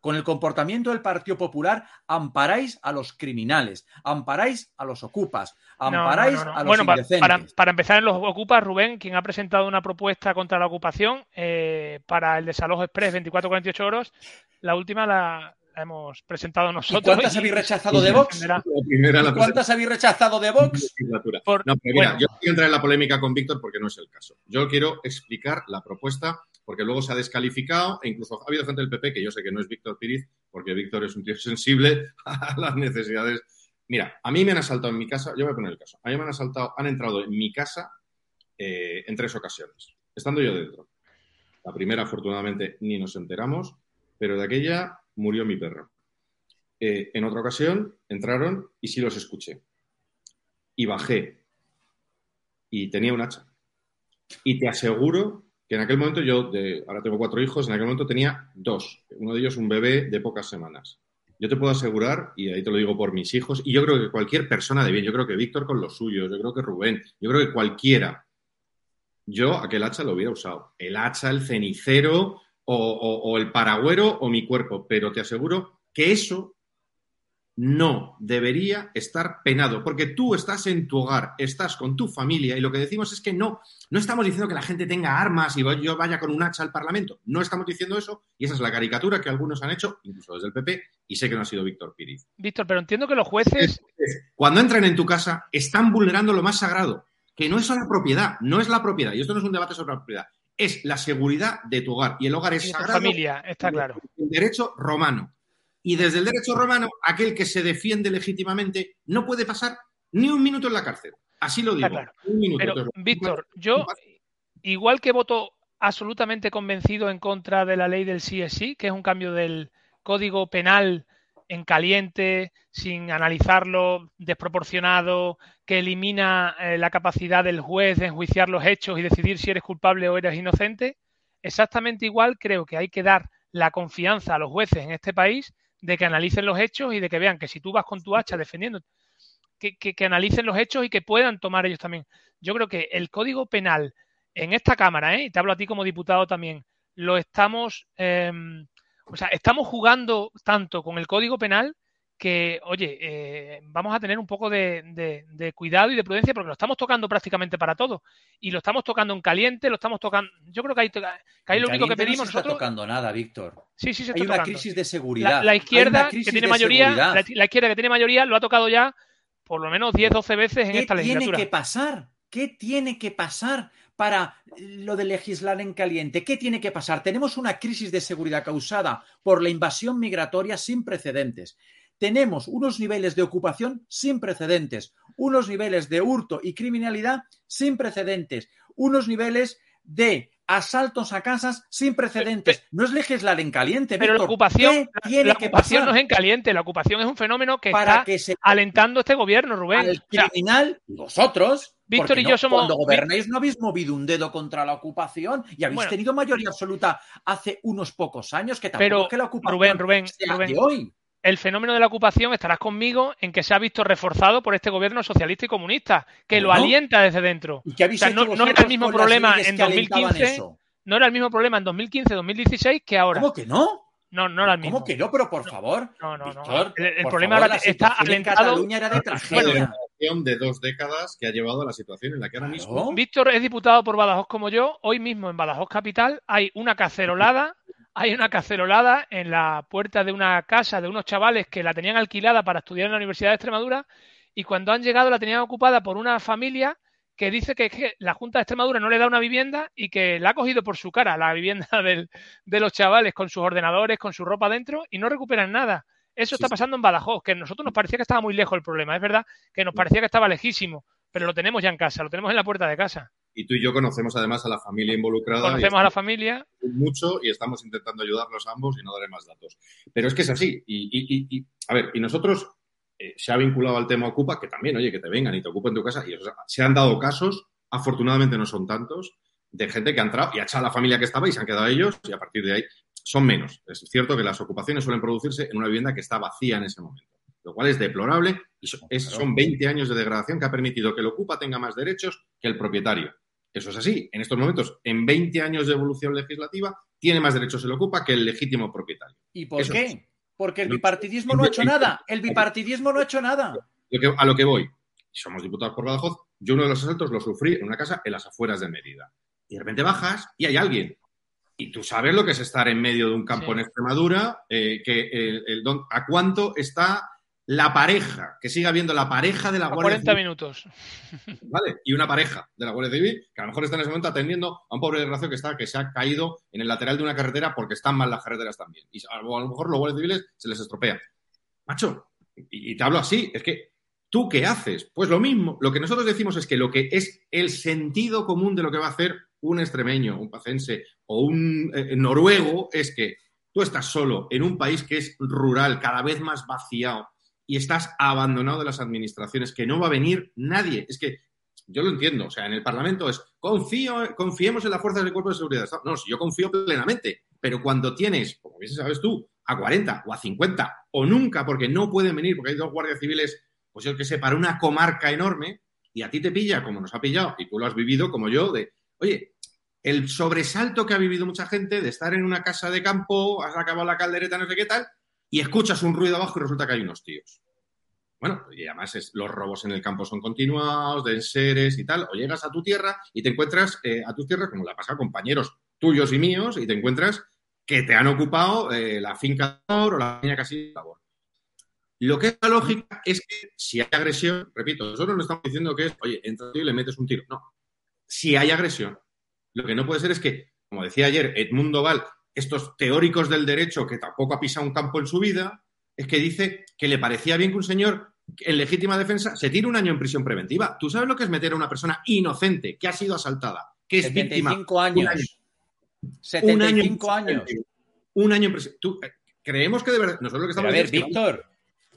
Speaker 12: con el comportamiento del Partido Popular, amparáis a los criminales, amparáis a los ocupas,
Speaker 8: No, no,
Speaker 12: amparáis
Speaker 8: no, no.
Speaker 12: a los
Speaker 8: bueno,
Speaker 12: indecentes.
Speaker 8: para, para empezar en los Ocupas, Rubén, quien ha presentado una propuesta contra la ocupación eh, para el desalojo express 24-48 horas, la última la hemos presentado
Speaker 12: ¿Y
Speaker 8: nosotros.
Speaker 12: cuántas
Speaker 8: y-
Speaker 12: habéis rechazado de Vox?
Speaker 8: defenderá.
Speaker 11: la primera la
Speaker 12: ¿Y cuántas habéis rechazado de Vox?
Speaker 8: Por-
Speaker 11: No, pero mira,
Speaker 8: bueno.
Speaker 11: yo no quiero entrar en la polémica con Víctor porque no es el caso. Yo quiero explicar la propuesta porque luego se ha descalificado e incluso ha habido gente del PP, que yo sé que no es Víctor Piriz, porque Víctor es un tío sensible a las necesidades. Mira, a mí me han asaltado en mi casa, yo voy a poner el caso, a mí me han asaltado, han entrado en mi casa eh, en tres ocasiones, estando yo dentro. La primera, afortunadamente, ni nos enteramos, pero de aquella murió mi perro. Eh, en otra ocasión entraron y sí los escuché. Y bajé. Y tenía un hacha. Y te aseguro que en aquel momento yo, de, ahora tengo cuatro hijos, en aquel momento tenía dos. Uno de ellos un bebé de pocas semanas. Yo te puedo asegurar, y ahí te lo digo por mis hijos, y yo creo que cualquier persona de bien, yo creo que Víctor con los suyos, yo creo que Rubén, yo creo que cualquiera, yo aquel hacha lo hubiera usado. El hacha, el cenicero o, o- o el paragüero o mi cuerpo, pero te aseguro que eso no debería estar penado, porque tú estás en tu hogar, estás con tu familia y lo que decimos es que no, no estamos diciendo que la gente tenga armas y yo vaya con un hacha al Parlamento, no estamos diciendo eso y esa es la caricatura que algunos han hecho, incluso desde el PP, y sé que no ha sido Víctor Piriz.
Speaker 8: Víctor, pero entiendo que los jueces.
Speaker 11: Cuando entran en tu casa, están vulnerando lo más sagrado, que no es la propiedad, no es la propiedad, y esto no es un debate sobre la propiedad, es la seguridad de tu hogar, y el hogar es
Speaker 8: y
Speaker 11: sagrado.
Speaker 8: familia, está claro.
Speaker 11: El derecho romano. Y desde el derecho romano, aquel que se defiende legítimamente no puede pasar ni un minuto en la cárcel. Así lo digo.
Speaker 8: Está claro.
Speaker 11: Un minuto.
Speaker 8: Pero, Víctor, yo, igual que voto absolutamente convencido en contra de la ley del sí es sí, que es un cambio del código penal en caliente, sin analizarlo, desproporcionado, que elimina eh, la capacidad del juez de enjuiciar los hechos y decidir si eres culpable o eres inocente, exactamente igual creo que hay que dar la confianza a los jueces en este país de que analicen los hechos y de que vean que si tú vas con tu hacha defendiendo, que, que- analicen los hechos y que puedan tomar ellos también. Yo creo que el código penal en esta Cámara, ¿eh? y te hablo a ti como diputado también, lo estamos, eh, o sea, estamos jugando tanto con el código penal que, oye, eh, vamos a tener un poco de, de- de cuidado y de prudencia porque lo estamos tocando prácticamente para todo. Y lo estamos tocando en caliente, lo estamos tocando. Yo creo que ahí, que ahí lo único que pedimos
Speaker 12: no se está
Speaker 8: nosotros.
Speaker 12: tocando nada, Víctor.
Speaker 8: Sí, sí, se
Speaker 12: Hay
Speaker 8: está
Speaker 12: una
Speaker 8: tocando.
Speaker 12: crisis de seguridad.
Speaker 8: la
Speaker 12: Hay
Speaker 8: izquierda
Speaker 12: una
Speaker 8: que tiene mayoría, la, la izquierda que tiene mayoría lo ha tocado ya por lo menos 10, 12 veces en
Speaker 12: ¿Qué
Speaker 8: esta
Speaker 12: tiene
Speaker 8: legislatura.
Speaker 12: que pasar? ¿Qué tiene que pasar para lo de legislar en caliente? ¿Qué tiene que pasar? Tenemos una crisis de seguridad causada por la invasión migratoria sin precedentes. Tenemos unos niveles de ocupación sin precedentes, unos niveles de hurto y criminalidad sin precedentes, unos niveles de asaltos a casas sin precedentes. No es legislar en caliente,
Speaker 8: Pero la
Speaker 12: Víctor.
Speaker 8: ocupación,
Speaker 12: ¿Qué
Speaker 8: la-
Speaker 12: tiene
Speaker 8: la
Speaker 12: que
Speaker 8: ocupación no es en caliente, la ocupación es un fenómeno que
Speaker 12: Para
Speaker 8: está
Speaker 12: que se-
Speaker 8: alentando este gobierno, Rubén.
Speaker 12: al
Speaker 8: O sea,
Speaker 12: criminal, vosotros.
Speaker 8: Víctor y
Speaker 12: no,
Speaker 8: yo somos-
Speaker 12: Cuando gobernáis no habéis movido un dedo contra la ocupación y habéis
Speaker 8: Bueno.
Speaker 12: tenido mayoría absoluta hace unos pocos años, que tampoco
Speaker 8: Pero,
Speaker 12: es que la ocupación
Speaker 8: Rubén, Rubén,
Speaker 12: sea
Speaker 8: Rubén,
Speaker 12: de hoy.
Speaker 8: El fenómeno de la ocupación estarás conmigo en que se ha visto reforzado por este gobierno socialista y comunista, que lo alienta desde dentro.
Speaker 12: ¿Y
Speaker 8: O sea,
Speaker 12: hecho
Speaker 8: no, no era el mismo problema en
Speaker 12: que alentaban
Speaker 8: 2015,
Speaker 12: eso?
Speaker 8: no era el mismo problema en 2015, 2016 que ahora.
Speaker 12: ¿Cómo que no?
Speaker 8: No, no era el mismo.
Speaker 12: ¿Cómo que no? Pero por favor.
Speaker 8: No, no, no.
Speaker 12: Víctor,
Speaker 8: El, problema
Speaker 12: favor,
Speaker 8: ahora
Speaker 12: la
Speaker 8: está
Speaker 12: en
Speaker 8: alentado.
Speaker 12: Cataluña era de tragedia.
Speaker 11: de dos décadas que ha llevado a la situación en la que ahora mismo.
Speaker 8: Víctor es diputado por Badajoz como yo. Hoy mismo en Badajoz Capital hay una cacerolada, hay una cacerolada en la puerta de una casa de unos chavales que la tenían alquilada para estudiar en la Universidad de Extremadura y cuando han llegado la tenían ocupada por una familia que dice que, la Junta de Extremadura no le da una vivienda y que la ha cogido por su cara la vivienda del- de los chavales con sus ordenadores, con su ropa dentro y no recuperan nada. Eso está pasando en Badajoz, que a nosotros nos parecía que estaba muy lejos el problema. Es verdad que nos parecía que estaba lejísimo, pero lo tenemos ya en casa, lo tenemos en la puerta de casa.
Speaker 11: Y tú y yo conocemos además a la familia involucrada.
Speaker 8: Conocemos a la familia.
Speaker 11: mucho y estamos intentando ayudarlos ambos y no daré más datos. Pero es que es así. Y, y- y- y- a ver, y nosotros eh, se ha vinculado al tema Ocupa, que también, oye, que te vengan y te ocupen tu casa. Y o sea, se han dado casos, afortunadamente no son tantos, de gente que ha entrado y ha echado a la familia que estaba y se han quedado ellos y a partir de ahí son menos. Es cierto que las ocupaciones suelen producirse en una vivienda que está vacía en ese momento, lo cual es deplorable y es- son 20 años de degradación que ha permitido que el Ocupa tenga más derechos que el propietario. Eso es así. En estos momentos, en 20 años de evolución legislativa, tiene más derechos el Ocupa que el legítimo propietario.
Speaker 12: ¿Y por
Speaker 11: Eso
Speaker 12: qué?
Speaker 11: es.
Speaker 12: Porque el bipartidismo no ha hecho nada. El bipartidismo no ha hecho nada.
Speaker 11: A lo que voy, somos diputados por Badajoz, yo uno de los asaltos lo sufrí en una casa en las afueras de Mérida. Y de repente bajas y hay alguien. Y tú sabes lo que es estar en medio de un campo
Speaker 8: Sí.
Speaker 11: en Extremadura, eh, que el- el don- a cuánto está la pareja, que siga habiendo la pareja de la
Speaker 8: A
Speaker 11: Guardia
Speaker 8: 40
Speaker 11: Civil,
Speaker 8: minutos.
Speaker 11: ¿vale? Y una pareja de la Guardia Civil, que a lo mejor está en ese momento atendiendo a un pobre desgraciado que está, que se ha caído en el lateral de una carretera porque están mal las carreteras también. Y a lo mejor los guardias civiles se les estropea. Macho, y, y te hablo así, es que ¿tú qué haces? Pues lo mismo. Lo que nosotros decimos es que lo que es el sentido común de lo que va a hacer un extremeño, un pacense o un eh, noruego es que tú estás solo en un país que es rural, cada vez más vaciado, y estás abandonado de las administraciones, que no va a venir nadie. Es que yo lo entiendo, o sea, en el Parlamento es confío, confiemos en las fuerzas del cuerpo de seguridad. No, si yo confío plenamente, pero cuando tienes, como bien sabes tú, a 40 o a 50 o nunca, porque no pueden venir, porque hay dos guardias civiles, pues yo que sé, para una comarca enorme, y a ti te pilla, como nos ha pillado, y tú lo has vivido como yo, de, oye, el sobresalto que ha vivido mucha gente de estar en una casa de campo, has acabado la caldereta, no sé qué tal, y escuchas un ruido abajo y resulta que hay unos tíos. Bueno, y además es- los robos en el campo son continuados, de enseres y tal, o llegas a tu tierra y te encuentras eh, a tu tierra, como le ha pasado a compañeros tuyos y míos, y te encuentras que te han ocupado eh, la finca de labor o la peña casi de labor. Lo que es la lógica es que si hay agresión, repito, nosotros no estamos diciendo que es, oye, entras y le metes un tiro. No. Si hay agresión, lo que no puede ser es que, como decía ayer Edmundo Val, estos teóricos del derecho que tampoco ha pisado un campo en su vida, es que dice que le parecía bien que un señor en legítima defensa se tire un año en prisión preventiva. ¿Tú sabes lo que es meter a una persona inocente que ha sido asaltada, que es víctima?
Speaker 12: 75 años.
Speaker 11: Un año.
Speaker 12: 75 años.
Speaker 11: Un año en prisión. Tú, eh, creemos que de verdad. Nosotros lo que estamos
Speaker 12: Pero a ver, Víctor.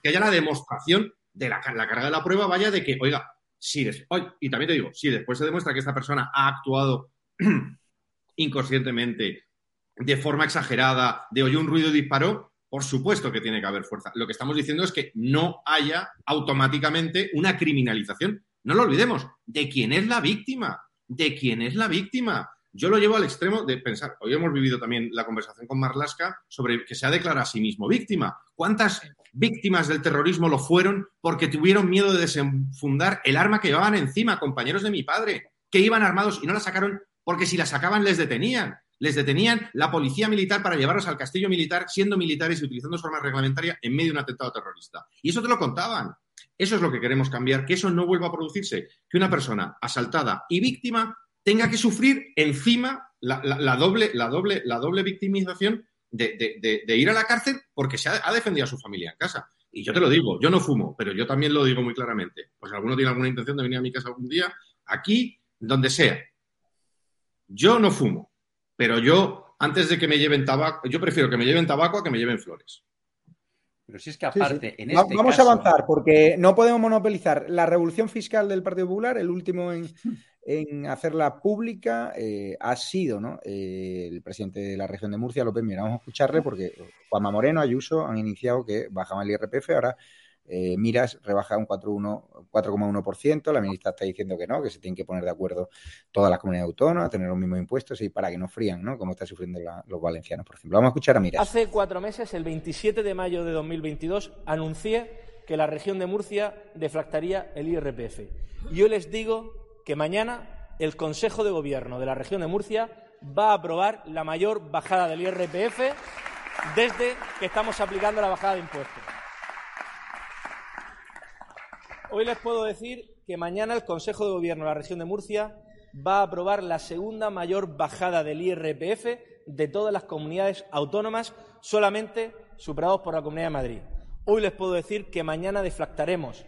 Speaker 11: que haya la demostración de la, la carga de la prueba, vaya de que, oiga, si des- oy, y también te digo, si después se demuestra que esta persona ha actuado inconscientemente, de forma exagerada, de oyó un ruido y disparó, por supuesto que tiene que haber fuerza. Lo que estamos diciendo es que no haya automáticamente una criminalización. No lo olvidemos, de quién es la víctima, de quién es la víctima. Yo lo llevo al extremo de pensar, hoy hemos vivido también la conversación con Marlaska sobre que se ha declarado a sí mismo víctima. ¿Cuántas víctimas del terrorismo lo fueron porque tuvieron miedo de desenfundar el arma que llevaban encima, compañeros de mi padre, que iban armados y no la sacaron porque si la sacaban les detenían? Les detenían la policía militar para llevarlos al castillo militar, siendo militares y utilizando su arma reglamentaria en medio de un atentado terrorista. Y eso te lo contaban. Eso es lo que queremos cambiar, que eso no vuelva a producirse, que una persona asaltada y víctima tenga que sufrir encima la, doble, la, doble, la doble victimización de, ir a la cárcel porque se ha, ha defendido a su familia en casa. Y yo te lo digo, yo no fumo, pero yo también lo digo muy claramente. Pues alguno tiene alguna intención de venir a mi casa algún día, aquí, donde sea. Yo no fumo, pero yo, antes de que me lleven tabaco, yo prefiero que me lleven tabaco a que me lleven flores.
Speaker 12: Pero si es que aparte,
Speaker 2: sí.
Speaker 12: en este
Speaker 2: Vamos
Speaker 12: caso,
Speaker 2: a avanzar porque no podemos monopolizar la revolución fiscal del Partido Popular, el último en, en hacerla pública eh, ha sido ¿no? Eh, el presidente de la región de Murcia, López Mira. Vamos a escucharle porque Juanma Moreno, Ayuso han iniciado que bajaban el IRPF, ahora eh, Miras rebaja un 4,1%, 4,1%, la ministra está diciendo que no, que se tienen que poner de acuerdo todas las comunidades autónomas, tener los mismos impuestos y para que no frían, ¿no? Como están sufriendo los valencianos, por ejemplo. Vamos a escuchar a Miras.
Speaker 14: Hace cuatro meses, el 27 de mayo de 2022, anuncié que la región de Murcia deflactaría el IRPF. Yo les digo que mañana el Consejo de Gobierno de la región de Murcia va a aprobar la mayor bajada del IRPF desde que estamos aplicando la bajada de impuestos. Hoy les puedo decir que mañana el Consejo de Gobierno de la región de Murcia va a aprobar la segunda mayor bajada del IRPF de todas las comunidades autónomas, solamente superados por la Comunidad de Madrid. Hoy les puedo decir que mañana deflactaremos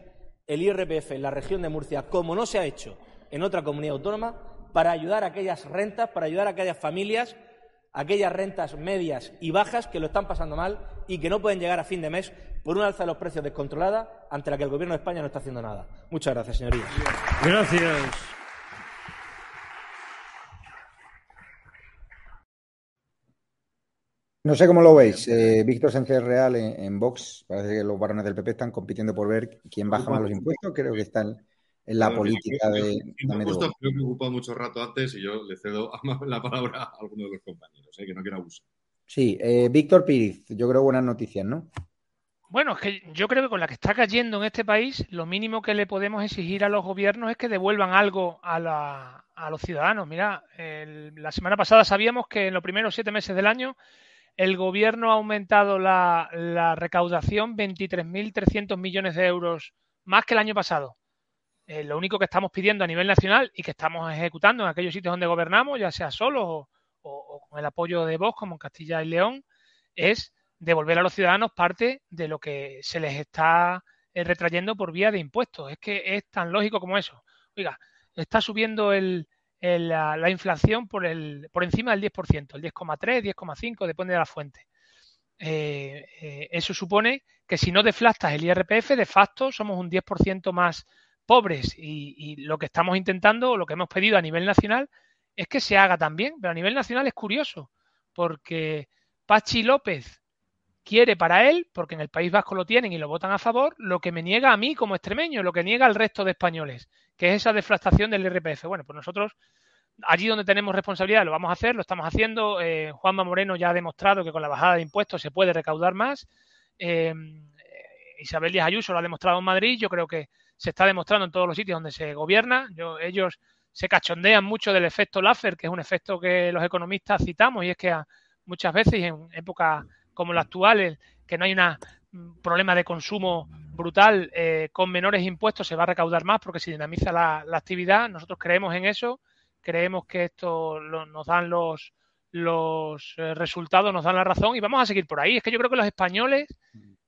Speaker 14: el IRPF en la región de Murcia, como no se ha hecho en otra comunidad autónoma, para ayudar a aquellas rentas, para ayudar a aquellas familias, aquellas rentas medias y bajas que lo están pasando mal y que no pueden llegar a fin de mes por una alza de los precios descontrolada ante la que el Gobierno de España no está haciendo nada. Muchas gracias, señorías.
Speaker 15: Gracias.
Speaker 2: No sé cómo lo veis. Eh, Víctor Sánchez Real en, en Vox, parece que los varones del PP están compitiendo por ver quién baja más los impuestos. Creo que están en la política de... Vox.
Speaker 11: creo que he ocupado mucho rato antes y yo le cedo la palabra a alguno de los compañeros, eh, que no quiero abusar.
Speaker 2: Sí, eh, Víctor Piriz, yo creo buenas noticias, ¿no?
Speaker 8: Bueno, es que yo creo que con la que está cayendo en este país, lo mínimo que le podemos exigir a los gobiernos es que devuelvan algo a, los ciudadanos. Mira, la semana pasada sabíamos que en los primeros siete meses del año el gobierno ha aumentado la, la recaudación 23.300 millones de euros más que el año pasado. Eh, lo único que estamos pidiendo a nivel nacional y que estamos ejecutando en aquellos sitios donde gobernamos, ya sea solos o, o- con el apoyo de Vox, como en Castilla y León, es devolver a los ciudadanos parte de lo que se les está eh, retrayendo por vía de impuestos. Es que es tan lógico como eso. Oiga, está subiendo el, la, la inflación por, el, por encima del 10%, el 10,3, 10,5, depende de la fuente. Eh, eh, eso supone que si no deflactas el IRPF, de facto somos un 10% más pobres y, y lo que estamos intentando, o lo que hemos pedido a nivel nacional, es que se haga también, pero a nivel nacional es curioso, porque Pachi López quiere para él, porque en el País Vasco lo tienen y lo votan a favor, lo que me niega a mí como extremeño, lo que niega al resto de españoles, que es esa deflactación del IRPF. Bueno, pues nosotros allí donde tenemos responsabilidad lo vamos a hacer, lo estamos haciendo. Eh, Juanma Moreno ya ha demostrado que con la bajada de impuestos se puede recaudar más. Eh, Isabel Díaz Ayuso lo ha demostrado en Madrid. Yo creo que se está demostrando en todos los sitios donde se gobierna. Yo, ellos se cachondean mucho del efecto Laffer, que es un efecto que los economistas citamos, y es que muchas veces en épocas como la actual, el, que no hay un problema de consumo brutal, eh, con menores impuestos se va a recaudar más porque se dinamiza la, la actividad. Nosotros creemos en eso, creemos que esto lo, nos dan los, los eh, resultados, nos dan la razón y vamos a seguir por ahí. Es que yo creo que los españoles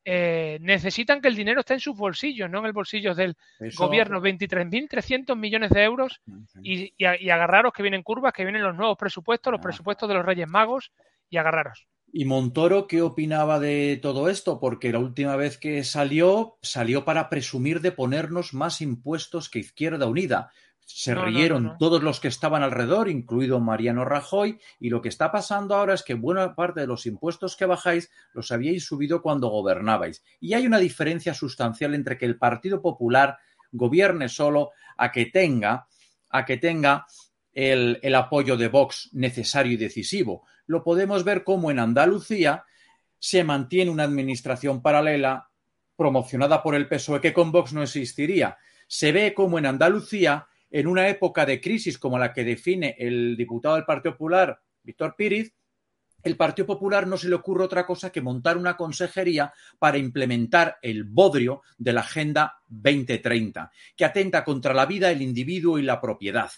Speaker 8: eh, necesitan que el dinero esté en sus bolsillos, no en el bolsillo del
Speaker 12: Eso-
Speaker 8: gobierno. 23.300 millones de euros y, y, a- y agarraros que vienen curvas, que vienen los nuevos presupuestos, los presupuestos de los Reyes Magos y agarraros.
Speaker 12: ¿Y Montoro qué opinaba de todo esto? Porque la última vez que salió, salió para presumir de ponernos más impuestos que Izquierda Unida. Se
Speaker 8: No,
Speaker 12: rieron
Speaker 8: no, no.
Speaker 12: todos los que estaban alrededor, incluido Mariano Rajoy, y lo que está pasando ahora es que buena parte de los impuestos que bajáis los habíais subido cuando gobernabais. Y hay una diferencia sustancial entre que el Partido Popular gobierne solo a que tenga, a que tenga el, el apoyo de Vox necesario y decisivo. Lo podemos ver como en Andalucía se mantiene una administración paralela promocionada por el PSOE que con Vox no existiría. Se ve como en Andalucía, en una época de crisis como la que define el diputado del Partido Popular, Víctor Píriz, el Partido Popular no se le ocurre otra cosa que montar una consejería para implementar el bodrio de la Agenda 2030, que atenta contra la vida, el individuo y la propiedad.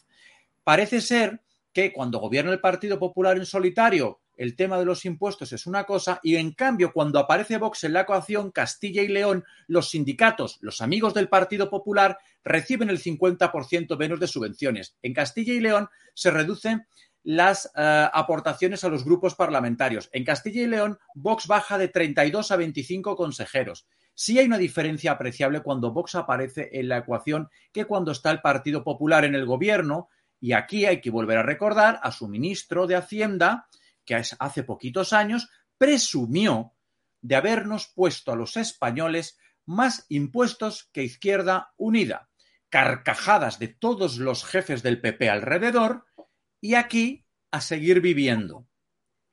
Speaker 12: Parece ser que cuando gobierna el Partido Popular en solitario, el tema de los impuestos es una cosa y en cambio cuando aparece Vox en la ecuación, Castilla y León, los sindicatos, los amigos del Partido Popular, reciben el 50% menos de subvenciones. En Castilla y León se reducen las eh, aportaciones a los grupos parlamentarios. En Castilla y León, Vox baja de 32 a 25 consejeros. Sí hay una diferencia apreciable cuando Vox aparece en la ecuación que cuando está el Partido Popular en el gobierno. Y aquí hay que volver a recordar a su ministro de Hacienda, que hace poquitos años presumió de habernos puesto a los españoles más impuestos que Izquierda Unida. Carcajadas de todos los jefes del PP alrededor y aquí a seguir viviendo.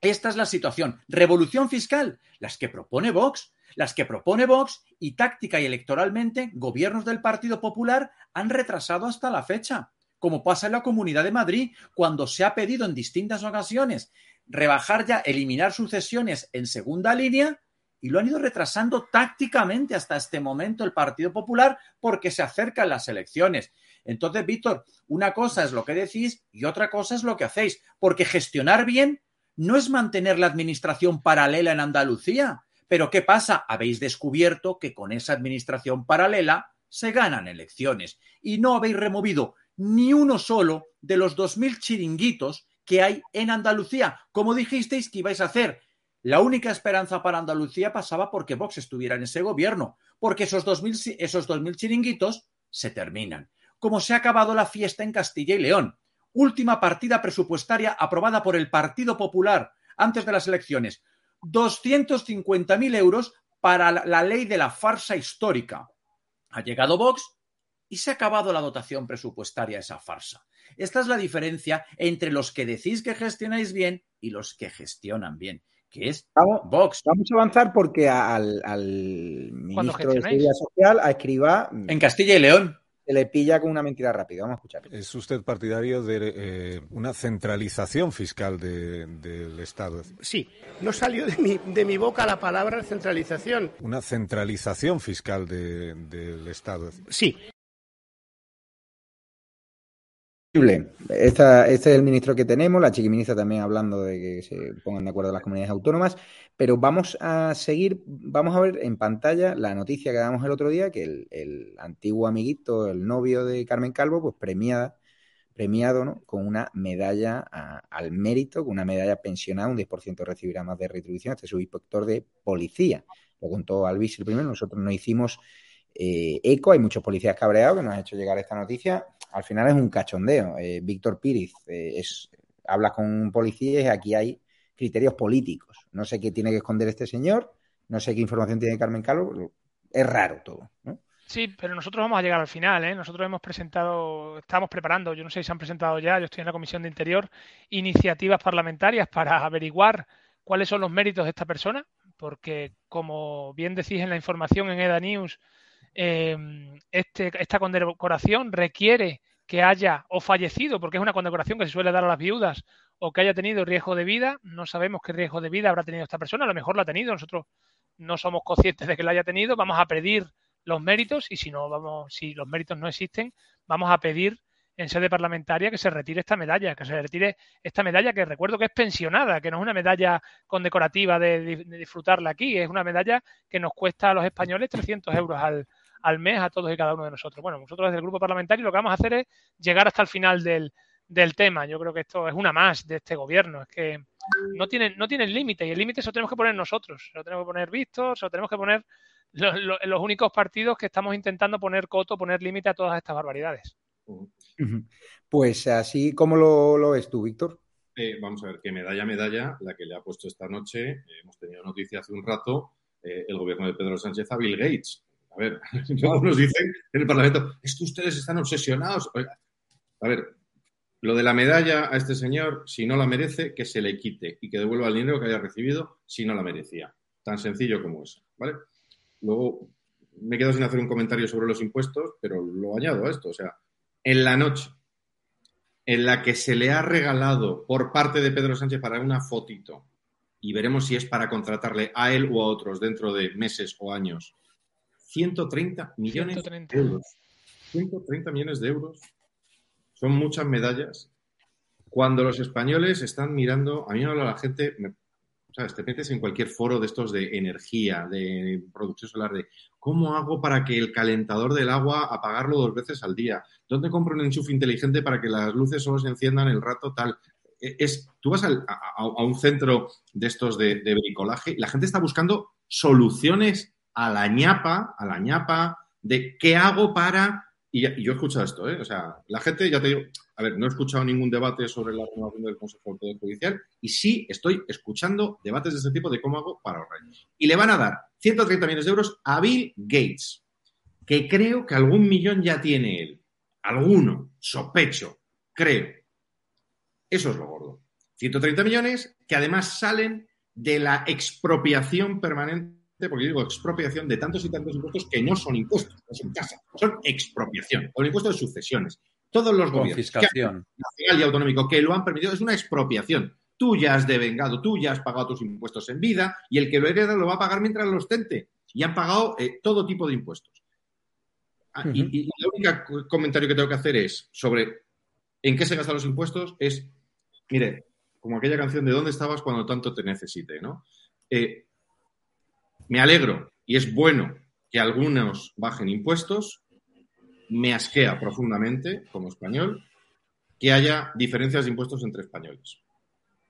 Speaker 12: Esta es la situación. Revolución fiscal, las que propone Vox, las que propone Vox y táctica y electoralmente gobiernos del Partido Popular han retrasado hasta la fecha, como pasa en la Comunidad de Madrid, cuando se ha pedido en distintas ocasiones rebajar ya, eliminar sucesiones en segunda línea y lo han ido retrasando tácticamente hasta este momento el Partido Popular porque se acercan las elecciones. Entonces, Víctor, una cosa es lo que decís y otra cosa es lo que hacéis, porque gestionar bien no es mantener la administración paralela en Andalucía. Pero ¿qué pasa? Habéis descubierto que con esa administración paralela se ganan elecciones y no habéis removido ni uno solo de los 2.000 chiringuitos que hay en Andalucía, como dijisteis que ibais a hacer. La única esperanza para Andalucía pasaba porque Vox estuviera en ese gobierno, porque esos 2.000 esos 2000 chiringuitos se terminan. Como se ha acabado la fiesta en Castilla y León. Última partida presupuestaria aprobada por el Partido Popular antes de las elecciones. 250.000 euros para la ley de la farsa histórica. Ha llegado Vox y se ha acabado la dotación presupuestaria a esa farsa. Esta es la diferencia entre los que decís que gestionáis bien y los que gestionan bien, que es
Speaker 2: vamos,
Speaker 12: Vox.
Speaker 2: Vamos a avanzar porque al, al ministro de Seguridad Social, a Escribá...
Speaker 12: En Castilla y León.
Speaker 2: se le pilla con una mentira rápida. Vamos a escuchar.
Speaker 15: ¿Es usted partidario de eh, una centralización fiscal de- del Estado?
Speaker 16: Sí, no salió de mi, de mi boca la palabra centralización.
Speaker 15: Una centralización fiscal de- del Estado.
Speaker 16: Sí.
Speaker 2: Esta- este es el ministro que tenemos, la chiquiministra también hablando de que se pongan de acuerdo las comunidades autónomas, pero vamos a seguir, vamos a ver en pantalla la noticia que damos el otro día, que el, antiguo amiguito, el novio de Carmen Calvo, pues premiada, premiado ¿no? con una medalla a- al mérito, con una medalla pensionada, un 10% recibirá más de retribución, este subinspector de policía. Lo contó Alvis el primero, nosotros no hicimos eh, eco, hay muchos policías cabreados que nos han hecho llegar esta noticia. Al final es un cachondeo. Eh, Víctor Píriz, eh, es, hablas con un policía y aquí hay criterios políticos. No sé qué tiene que esconder este señor, no sé qué información tiene Carmen Calvo, es raro todo.
Speaker 8: Sí, pero nosotros vamos a llegar al final, ¿eh? Nosotros hemos presentado, estamos preparando, yo no sé si se han presentado ya, yo estoy en la Comisión de Interior, iniciativas parlamentarias para averiguar cuáles son los méritos de esta persona, porque como bien decís en la información en EDA News, eh, este, esta condecoración requiere que haya o fallecido, porque es una condecoración que se suele dar a las viudas, o que haya tenido riesgo de vida. No sabemos qué riesgo de vida habrá tenido esta persona, a lo mejor lo ha tenido, nosotros no somos conscientes de que lo haya tenido, vamos a pedir los méritos y si no vamos, si los méritos no existen, vamos a pedir en sede parlamentaria que se retire esta medalla, que se retire esta medalla que recuerdo que es pensionada, que no es una medalla condecorativa de, de disfrutarla aquí, es una medalla que nos cuesta a los españoles 300 euros al, al mes a todos y cada uno de nosotros. Bueno, nosotros desde el grupo parlamentario lo que vamos a hacer es llegar hasta el final del, del tema. Yo creo que esto es una más de este gobierno, es que no tienen, no tienen límite y el límite se lo tenemos que poner nosotros, se lo tenemos que poner vistos, se lo tenemos que poner los, los, los únicos partidos que estamos intentando poner coto, poner límite a todas estas barbaridades.
Speaker 2: Pues así como lo, lo ves tú, Víctor.
Speaker 11: Eh, vamos a ver, que medalla, medalla, la que le ha puesto esta noche, eh, hemos tenido noticia hace un rato, eh, el gobierno de Pedro Sánchez a Bill Gates. A ver, nos dicen en el Parlamento, es que ustedes están obsesionados. Oiga, a ver, lo de la medalla a este señor, si no la merece, que se le quite y que devuelva el dinero que haya recibido si no la merecía. Tan sencillo como eso, ¿vale? Luego me quedo sin hacer un comentario sobre los impuestos, pero lo añado a esto. O sea, en la noche en la que se le ha regalado por parte de Pedro Sánchez para una fotito, y veremos si es para contratarle a él o a otros dentro de meses o años, 130 millones
Speaker 8: 130.
Speaker 11: de euros. 130 millones de euros. Son muchas medallas. Cuando los españoles están mirando, a mí me habla la gente, me- ¿sabes? Te metes en cualquier foro de estos de energía, de producción solar, de cómo hago para que el calentador del agua apagarlo dos veces al día. ¿Dónde compro un enchufe inteligente para que las luces solo se enciendan el rato tal? E- Es, tú vas al- a un centro de estos de, de bricolaje y la gente está buscando soluciones a la ñapa, a la ñapa, de qué hago para... Y, yo he escuchado esto, ¿eh? O sea, la gente, ya te digo, a ver, no he escuchado ningún debate sobre la renovación del Consejo del Poder Judicial y sí estoy escuchando debates de este tipo de cómo hago para ahorrar. Y le van a dar 130 millones de euros a Bill Gates, que creo que algún millón ya tiene él. Alguno, sospecho, creo. Eso es lo gordo. 130 millones que además salen de la expropiación permanente, porque digo expropiación de tantos y tantos impuestos que no son impuestos, no son casa, son expropiación, o el impuesto de sucesiones. Todos los gobiernos, nacional y autonómico, que lo han permitido, es una expropiación. Tú ya has devengado, tú ya has pagado tus impuestos en vida y el que lo hereda lo va a pagar mientras lo ostente. Y han pagado eh, todo tipo de impuestos. Ah, y, y el único comentario que tengo que hacer es sobre en qué se gastan los impuestos es, mire, como aquella canción de ¿Dónde estabas cuando tanto te necesité? ¿no? Eh, me alegro y es bueno que algunos bajen impuestos. Me asquea profundamente, como español, que haya diferencias de impuestos entre españoles.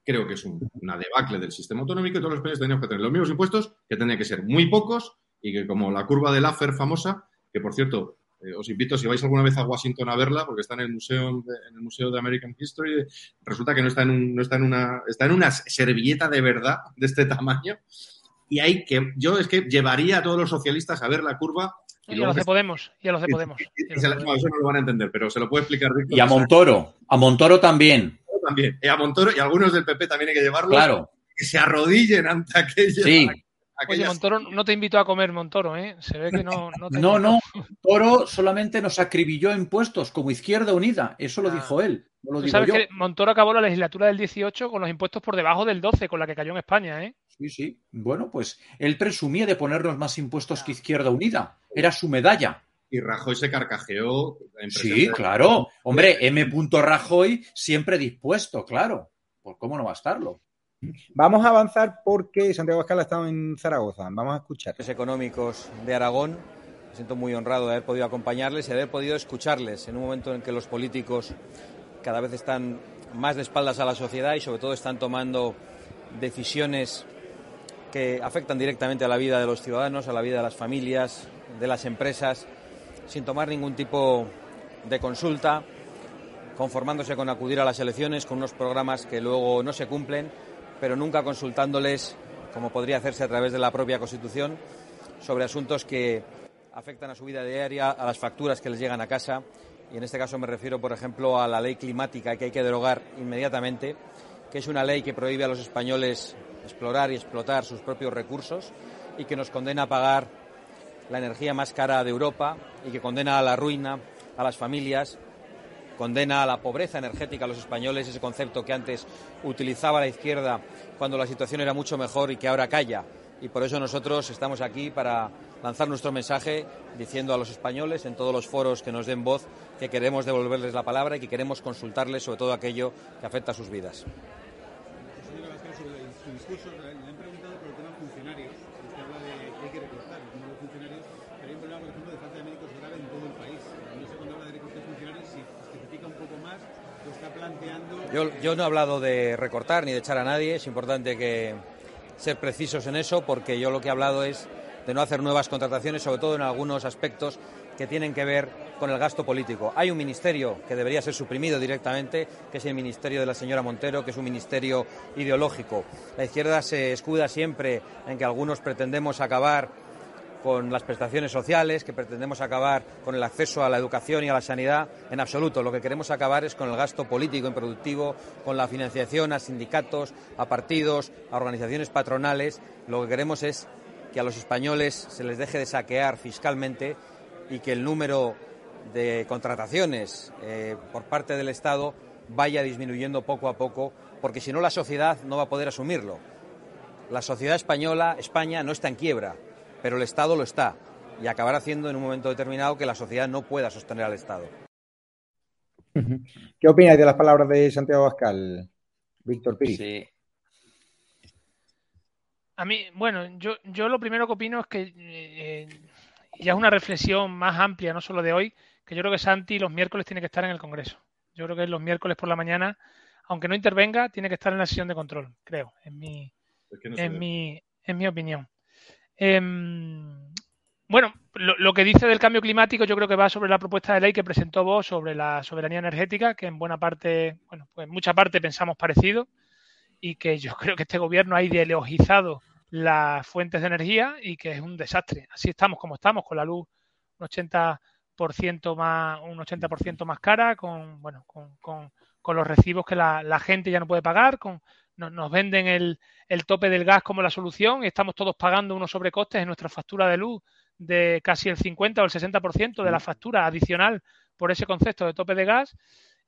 Speaker 11: Creo que es un- una debacle del sistema autonómico y todos los españoles tenemos que tener los mismos impuestos, que tendrían que ser muy pocos y que como la curva de Laffer famosa, que por cierto, eh, os invito, si vais alguna vez a Washington a verla, porque está en el Museo de, en el Museo de American History, resulta que no está en, no está en una, está en una servilleta de verdad de este tamaño. Y hay que, yo es que llevaría a todos los socialistas a ver la curva.
Speaker 8: Y a
Speaker 11: luego
Speaker 8: los de
Speaker 11: que-
Speaker 8: Podemos, y a los de
Speaker 11: y-
Speaker 8: Podemos.
Speaker 11: y- y se la- no, eso no lo van a entender, pero se lo puede explicar Víctor.
Speaker 12: Y a Montoro. A Montoro también.
Speaker 11: También. Y a Montoro y a algunos del PP también hay que llevarlos.
Speaker 12: Claro.
Speaker 11: Que se arrodillen ante aquello.
Speaker 12: Sí.
Speaker 8: Oye, Montoro no te invitó a comer, Montoro, ¿eh? Se ve que no. No, te
Speaker 12: No, no, Toro solamente nos acribilló impuestos como Izquierda Unida, eso lo dijo él, no lo
Speaker 8: Tú
Speaker 12: digo
Speaker 8: sabes
Speaker 12: yo.
Speaker 8: que Montoro acabó la legislatura del 18 con los impuestos por debajo del 12, con la que cayó en España, ¿eh?
Speaker 12: Sí, sí. Bueno, pues él presumía de ponernos más impuestos que Izquierda Unida. Era su medalla.
Speaker 11: Y Rajoy se carcajeó. en
Speaker 12: Sí,
Speaker 11: de-
Speaker 12: claro. Hombre, M. Rajoy siempre dispuesto, claro. Pues cómo no va a estarlo.
Speaker 2: Vamos a avanzar porque Santiago Abascal ha estado en Zaragoza. Vamos a escuchar.
Speaker 17: económicos de Aragón. Me siento muy honrado de haber podido acompañarles y de haber podido escucharles en un momento en que los políticos cada vez están más de espaldas a la sociedad y sobre todo están tomando decisiones que afectan directamente a la vida de los ciudadanos, a la vida de las familias, de las empresas, sin tomar ningún tipo de consulta, conformándose con acudir a las elecciones con unos programas que luego no se cumplen, pero nunca consultándoles, como podría hacerse a través de la propia Constitución, sobre asuntos que afectan a su vida diaria, a las facturas que les llegan a casa. Y en este caso me refiero, por ejemplo, a la ley climática que hay que derogar inmediatamente, que es una ley que prohíbe a los españoles explorar y explotar sus propios recursos y que nos condena a pagar la energía más cara de Europa y que condena a la ruina a las familias, condena a la pobreza energética a los españoles, ese concepto que antes utilizaba la izquierda cuando la situación era mucho mejor y que ahora calla. Y por eso nosotros estamos aquí para lanzar nuestro mensaje diciendo a los españoles en todos los foros que nos den voz que queremos devolverles la palabra y que queremos consultarles sobre todo aquello que afecta a sus vidas. Yo, yo no he hablado de recortar ni de echar a nadie, es importante que ser precisos en eso porque yo lo que he hablado es de no hacer nuevas contrataciones, sobre todo en algunos aspectos que tienen que ver con el gasto político. Hay un ministerio que debería ser suprimido directamente, que es el ministerio de la señora Montero, que es un ministerio ideológico. La izquierda se escuda siempre en que algunos pretendemos acabar con las prestaciones sociales, que pretendemos acabar con el acceso a la educación y a la sanidad, en absoluto. Lo que queremos acabar es con el gasto político improductivo, con la financiación a sindicatos, a partidos, a organizaciones patronales. Lo que queremos es que a los españoles se les deje de saquear fiscalmente y que el número de contrataciones eh, por parte del Estado vaya disminuyendo poco a poco, porque si no la sociedad no va a poder asumirlo. La sociedad española, España, no está en quiebra, pero el Estado lo está y acabará haciendo en un momento determinado que la sociedad no pueda sostener al Estado.
Speaker 2: ¿Qué opináis de las palabras de Santiago Abascal, Víctor Piri?
Speaker 8: A mí, bueno, yo, yo lo primero que opino es que eh, ya es una reflexión más amplia, no solo de hoy, que yo creo que Santi los miércoles tiene que estar en el Congreso. Yo creo que los miércoles por la mañana, aunque no intervenga, tiene que estar en la sesión de control, creo, en mi,
Speaker 11: Es que no se
Speaker 8: en mi, en mi opinión. Em, bueno, lo, lo que dice del cambio climático yo creo que va sobre la propuesta de ley que presentó vos sobre la soberanía energética, que en buena parte, bueno, pues en mucha parte pensamos parecido y que yo creo que este gobierno ha ideologizado las fuentes de energía y que es un desastre. Así estamos como estamos, con la luz un 80% más, un 80% más cara, con, bueno, con, con- con los recibos que la, la gente ya no puede pagar, con, nos, nos venden el, el tope del gas como la solución y estamos todos pagando unos sobrecostes en nuestra factura de luz de casi el 50 o el 60% de la factura adicional por ese concepto de tope de gas.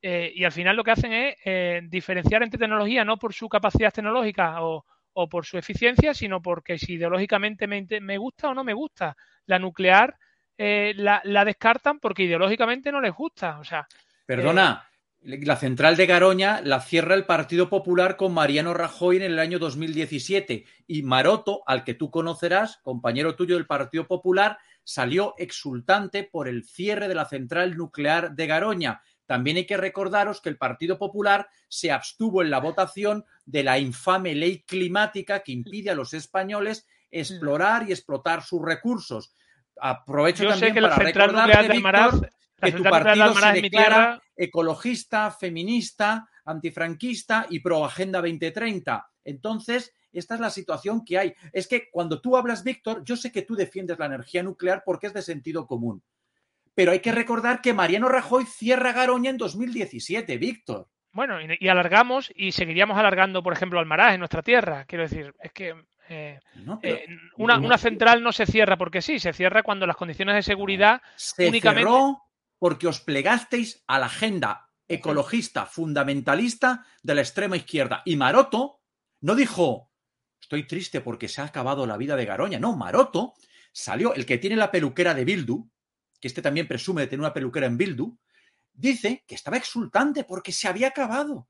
Speaker 8: Eh, y al final lo que hacen es eh, diferenciar entre tecnología no por su capacidad tecnológica o, o por su eficiencia, sino porque si ideológicamente me, me gusta o no me gusta. La nuclear eh, la, la descartan porque ideológicamente no les gusta. O sea,
Speaker 12: Perdona, la central de Garoña la cierra el Partido Popular con Mariano Rajoy en el año 2017 y Maroto, al que tú conocerás, compañero tuyo del Partido Popular, salió exultante por el cierre de la central nuclear de Garoña. También hay que recordaros que el Partido Popular se abstuvo en la votación de la infame ley climática que impide a los españoles explorar y explotar sus recursos. Aprovecho
Speaker 8: Yo sé
Speaker 12: también
Speaker 8: que la
Speaker 12: para
Speaker 8: central nuclear de Almaraz-
Speaker 12: Víctor,
Speaker 8: la
Speaker 12: que tu
Speaker 8: central nuclear de
Speaker 12: partido se declara ecologista, feminista, antifranquista y pro Agenda 2030. Entonces, esta es la situación que hay. Es que cuando tú hablas, Víctor, yo sé que tú defiendes la energía nuclear porque es de sentido común. Pero hay que recordar que Mariano Rajoy cierra Garoña en 2017, Víctor.
Speaker 8: Bueno, y alargamos y seguiríamos alargando, por ejemplo, Almaraz en nuestra tierra. Quiero decir, es que Eh,
Speaker 12: No, pero-
Speaker 8: eh, una,
Speaker 12: no-
Speaker 8: una central no se cierra porque sí, se cierra cuando las condiciones de seguridad
Speaker 12: Se
Speaker 8: únicamente.
Speaker 12: cerró porque os plegasteis a la agenda ecologista fundamentalista de la extrema izquierda. Y Maroto no dijo, estoy triste porque se ha acabado la vida de Garoña. No, Maroto salió, el que tiene la peluquera de Bildu, que este también presume de tener una peluquera en Bildu, dice que estaba exultante porque se había acabado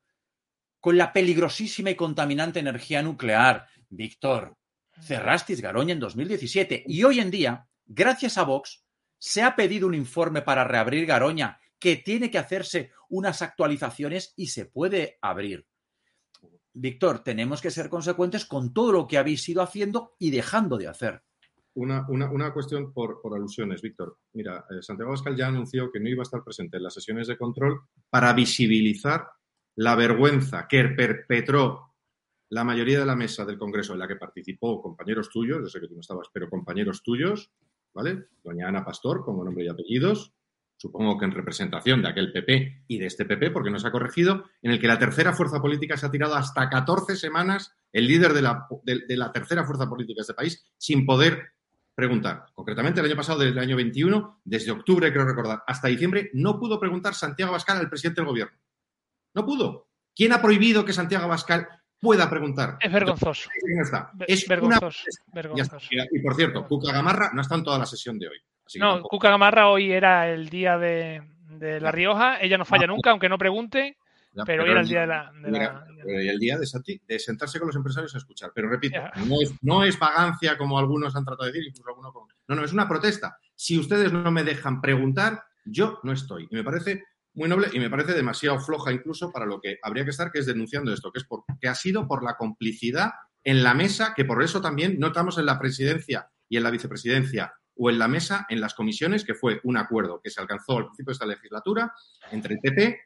Speaker 12: con la peligrosísima y contaminante energía nuclear. Víctor, cerrasteis Garoña en 2017 y hoy en día, gracias a Vox, se ha pedido un informe para reabrir Garoña que tiene que hacerse unas actualizaciones y se puede abrir. Víctor, tenemos que ser consecuentes con todo lo que habéis ido haciendo y dejando de hacer.
Speaker 11: Una, una- una cuestión por, por alusiones, Víctor. Mira, eh, Santiago Abascal ya anunció que no iba a estar presente en las sesiones de control para visibilizar la vergüenza que perpetró la mayoría de la mesa del Congreso en la que participó compañeros tuyos, yo sé que tú no estabas, pero compañeros tuyos, ¿vale? Doña Ana Pastor, como nombre y apellidos, supongo que en representación de aquel PP y de este PP, porque no se ha corregido, en el que la tercera fuerza política se ha tirado hasta 14 semanas, el líder de la, tercera fuerza política de este país, sin poder preguntar. Concretamente, el año pasado, del año 21, desde octubre, creo recordar, hasta diciembre, no pudo preguntar Santiago Abascal al presidente del gobierno. No pudo. ¿Quién ha prohibido que Santiago Abascal pueda preguntar?
Speaker 8: Es vergonzoso.
Speaker 11: Está. Es
Speaker 8: vergonzoso,
Speaker 11: una...
Speaker 8: Vergonzoso.
Speaker 11: Y, por cierto, Cuca Gamarra no está en toda la sesión de hoy. Así
Speaker 8: No,
Speaker 11: tampoco-
Speaker 8: Cuca Gamarra hoy era el día de, de La Rioja. Ella no falla
Speaker 11: Ah.
Speaker 8: nunca, aunque no pregunte.
Speaker 11: Ya,
Speaker 8: pero hoy era el día de la. de
Speaker 11: mira,
Speaker 8: la-
Speaker 11: pero y el día de, sentarse con los empresarios a escuchar. Pero repito, no es, no es vagancia como algunos han tratado de decir, incluso algunos No, no, es una protesta. Si ustedes no me dejan preguntar, yo no estoy. Y me parece muy noble y me parece demasiado floja incluso para lo que habría que estar, que es denunciando esto, que es por, que ha sido por la complicidad en la mesa, que por eso también no estamos en la presidencia y en la vicepresidencia o en la mesa, en las comisiones, que fue un acuerdo que se alcanzó al principio de esta legislatura entre el PP,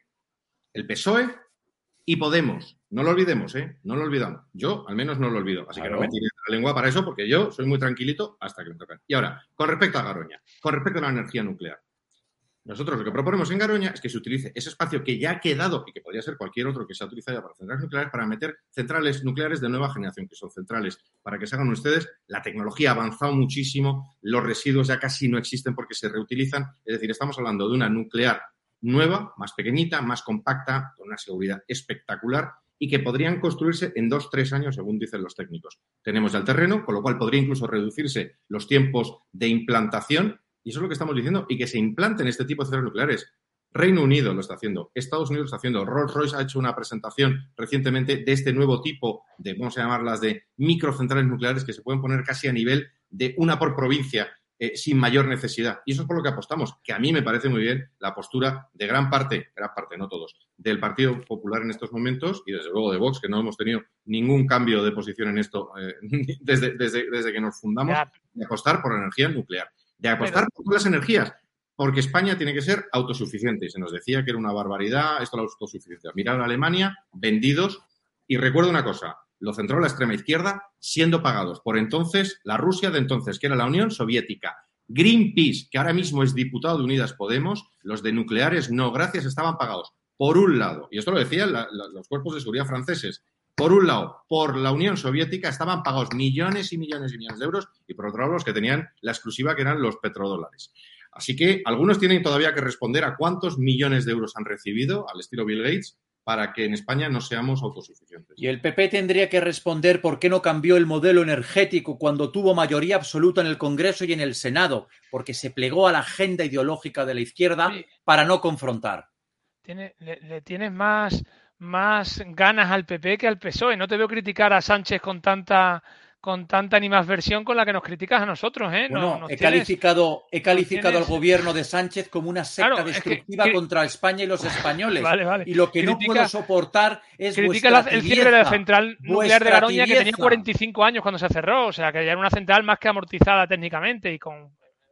Speaker 11: el PSOE y Podemos. No lo olvidemos, ¿eh? No lo olvidamos. Yo, al menos, no lo olvido. Así
Speaker 12: Claro.
Speaker 11: que no me tires la lengua para eso, porque yo soy muy tranquilito hasta que me tocan. Y ahora, con respecto a Garoña, con respecto a la energía nuclear. Nosotros lo que proponemos en Garoña es que se utilice ese espacio que ya ha quedado y que podría ser cualquier otro que se ha utilizado para centrales nucleares para meter centrales nucleares de nueva generación, que son centrales, para que se hagan ustedes. La tecnología ha avanzado muchísimo, los residuos ya casi no existen porque se reutilizan. Es decir, estamos hablando de una nuclear nueva, más pequeñita, más compacta, con una seguridad espectacular y que podrían construirse en dos, tres años, según dicen los técnicos. Tenemos ya el terreno, con lo cual podría incluso reducirse los tiempos de implantación, y eso es lo que estamos diciendo, y que se implanten este tipo de centrales nucleares. Reino Unido lo está haciendo, Estados Unidos lo está haciendo, Rolls-Royce ha hecho una presentación recientemente de este nuevo tipo de, vamos a llamarlas, de microcentrales nucleares que se pueden poner casi a nivel de una por provincia, eh, sin mayor necesidad. Y eso es por lo que apostamos, que a mí me parece muy bien la postura de gran parte, gran parte, no todos, del Partido Popular en estos momentos y desde luego de Vox, que no hemos tenido ningún cambio de posición en esto eh, desde, desde, desde que nos fundamos, de apostar por la energía nuclear, de apostar por todas las energías. Porque España tiene que ser autosuficiente. Y se nos decía que era una barbaridad esto la autosuficiencia. Mirar a Alemania, vendidos. Y recuerdo una cosa, lo centró la extrema izquierda, siendo pagados por entonces la Rusia de entonces, que era la Unión Soviética. Greenpeace, que ahora mismo es diputado de Unidas Podemos, los de nucleares no, gracias, estaban pagados. Por un lado, y esto lo decían la- la- los cuerpos de seguridad franceses, por un lado, por la Unión Soviética estaban pagados millones y millones y millones de euros, y por otro lado, los que tenían la exclusiva, que eran los petrodólares. Así que algunos tienen todavía que responder a cuántos millones de euros han recibido, al estilo Bill Gates, para que en España no seamos autosuficientes.
Speaker 12: Y el PP tendría que responder por qué no cambió el modelo energético cuando tuvo mayoría absoluta en el Congreso y en el Senado, porque se plegó a la agenda ideológica de la izquierda para no confrontar.
Speaker 8: Tiene- le, le tienes más, más ganas al PP que al PSOE. No te veo criticar a Sánchez con tanta con tanta animadversión con la que nos criticas a nosotros, ¿eh? No-
Speaker 12: Bueno,
Speaker 8: nos
Speaker 12: he
Speaker 8: tienes-
Speaker 12: calificado, he calificado
Speaker 8: tienes-
Speaker 12: al gobierno de Sánchez como una secta
Speaker 8: Claro, es que-
Speaker 12: destructiva contra España y los españoles.
Speaker 8: Vale, vale.
Speaker 12: Y lo que no puedo soportar es
Speaker 8: Critica la- el cierre de la central nuclear de Garoña que tenía
Speaker 12: tibieza.
Speaker 8: 45 años cuando se cerró, o sea que ya era una central más que amortizada técnicamente y con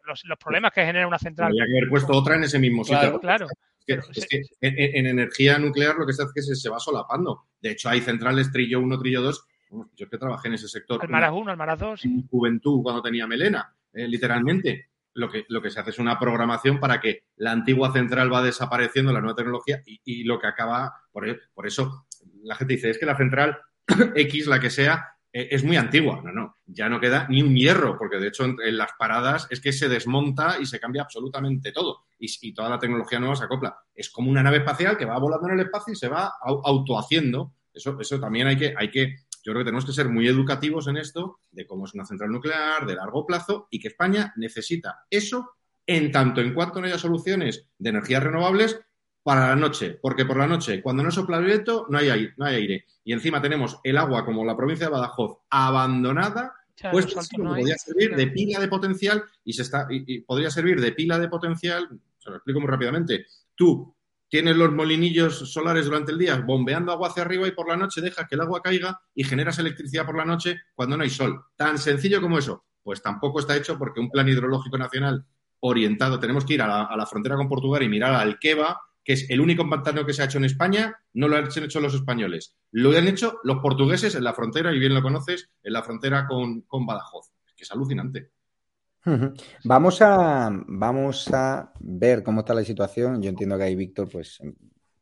Speaker 8: los, los problemas que genera una central.
Speaker 11: Habría que haber puesto otra en ese mismo
Speaker 8: Claro,
Speaker 11: sitio.
Speaker 8: claro.
Speaker 11: Es que, es que en, en- en energía nuclear lo que se hace es que se, va solapando. De hecho, hay centrales trillo 1, trillo 2. Yo es que trabajé en ese sector.
Speaker 8: Almaraz 1, Almaraz 2.
Speaker 11: en juventud cuando tenía melena, eh, literalmente. Lo que, lo que se hace es una programación para que la antigua central va desapareciendo, la nueva tecnología, y, y lo que acaba, por, por eso la gente dice, es que la central X, la que sea, es muy antigua. No, no, ya no queda ni un hierro, porque de hecho en, las paradas es que se desmonta y se cambia absolutamente todo. Y, y toda la tecnología nueva se acopla. Es como una nave espacial que va volando en el espacio y se va au- autohaciendo. Eso, eso también hay que, hay que, yo creo que tenemos que ser muy educativos en esto de cómo es una central nuclear, de largo plazo, y que España necesita eso en tanto en cuanto no haya soluciones de energías renovables para la noche, porque por la noche, cuando no sopla el viento, no hay aire, no hay aire. Y encima tenemos el agua, como la provincia de Badajoz, abandonada,
Speaker 8: Claro,
Speaker 11: pues sí,
Speaker 8: no
Speaker 11: podría servir de pila de potencial y se está y, y podría servir de pila de potencial. Se lo explico muy rápidamente. Tú tienes los molinillos solares durante el día bombeando agua hacia arriba y por la noche dejas que el agua caiga y generas electricidad por la noche cuando no hay sol. Tan sencillo como eso. Pues tampoco está hecho porque un plan hidrológico nacional orientado, tenemos que ir a la, a la frontera con Portugal y mirar al Queva, que es el único pantano que se ha hecho en España, no lo han hecho los españoles. Lo han hecho los portugueses en la frontera, y bien lo conoces, en la frontera con, con Badajoz. Que es alucinante.
Speaker 2: Vamos a, vamos a ver cómo está la situación. Yo entiendo que ahí Víctor, pues,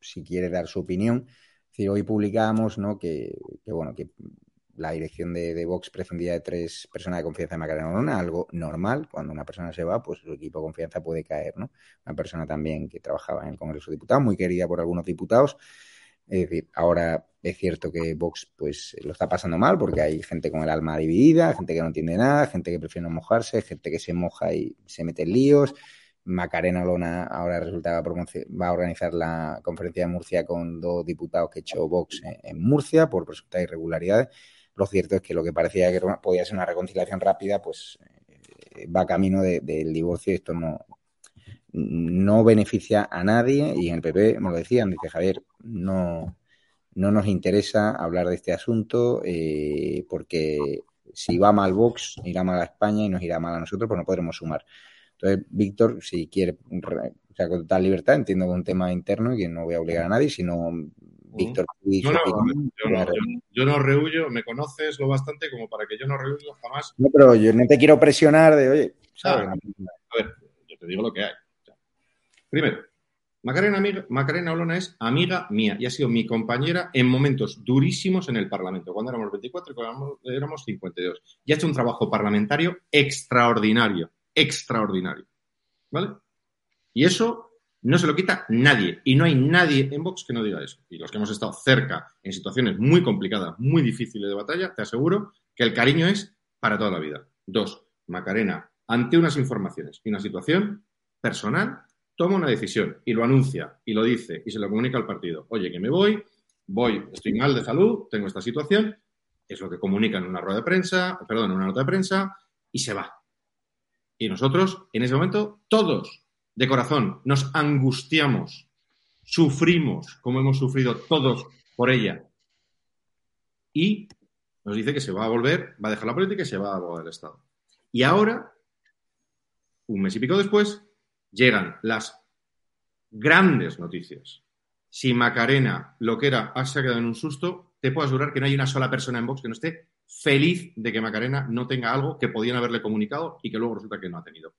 Speaker 2: si quiere dar su opinión. Es decir, hoy publicamos, ¿no? Que, que, bueno, que la dirección de, Vox prescindía de tres personas de confianza de Macarena Olona, algo normal. Cuando una persona se va, pues su equipo de confianza puede caer, ¿no? Una persona también que trabajaba en el Congreso de Diputados, muy querida por algunos diputados. Es decir, ahora es cierto que Vox pues lo está pasando mal porque hay gente con el alma dividida, gente que no entiende nada, gente que prefiere no mojarse, gente que se moja y se mete en líos. Macarena Olona ahora resulta promoci- va a organizar la conferencia de Murcia con dos diputados que echó Vox en, en Murcia por presuntas irregularidades. Lo cierto es que lo que parecía que podía ser una reconciliación rápida, pues eh, va camino de- del divorcio y esto no, no beneficia a nadie y en el PP me lo decían, dice Javier, no, no nos interesa hablar de este asunto eh, porque si va mal Vox, irá mal a España y nos irá mal a nosotros, pues no podremos sumar. Entonces, Víctor, si quiere, re- o sea, con total libertad, entiendo que es un tema interno y que no voy a obligar a nadie, sino Víctor.
Speaker 11: Yo no, yo, no, yo- yo no rehuyo, me conoces lo bastante como para que yo no rehuyo jamás.
Speaker 2: No, pero yo no te quiero presionar de, oye, ¿sabes?
Speaker 11: Ah, a ver, yo te digo lo que hay. Primero, Macarena, amiga- Macarena Olona es amiga mía y ha sido mi compañera en momentos durísimos en el Parlamento, cuando éramos 24 y cuando éramos 52. Y ha hecho un trabajo parlamentario extraordinario, extraordinario. ¿Vale? Y eso no se lo quita nadie. Y no hay nadie en Vox que no diga eso. Y los que hemos estado cerca en situaciones muy complicadas, muy difíciles de batalla, te aseguro que el cariño es para toda la vida. Dos, Macarena, ante unas informaciones y una situación personal, toma una decisión y lo anuncia y lo dice y se lo comunica al partido. Oye, que me voy, voy, estoy mal de salud, tengo esta situación, es lo que comunica en una rueda de prensa, perdón, en una nota de prensa y se va. Y nosotros, en ese momento, todos, de corazón, nos angustiamos, sufrimos, como hemos sufrido todos por ella. Y nos dice que se va a volver, va a dejar la política y se va a abogar del Estado. Y ahora, un mes y pico después, llegan las grandes noticias. Si Macarena, lo que era, se ha quedado en un susto, te puedo asegurar que no hay una sola persona en Vox que no esté feliz de que Macarena no tenga algo que podían haberle comunicado y que luego resulta que no ha tenido.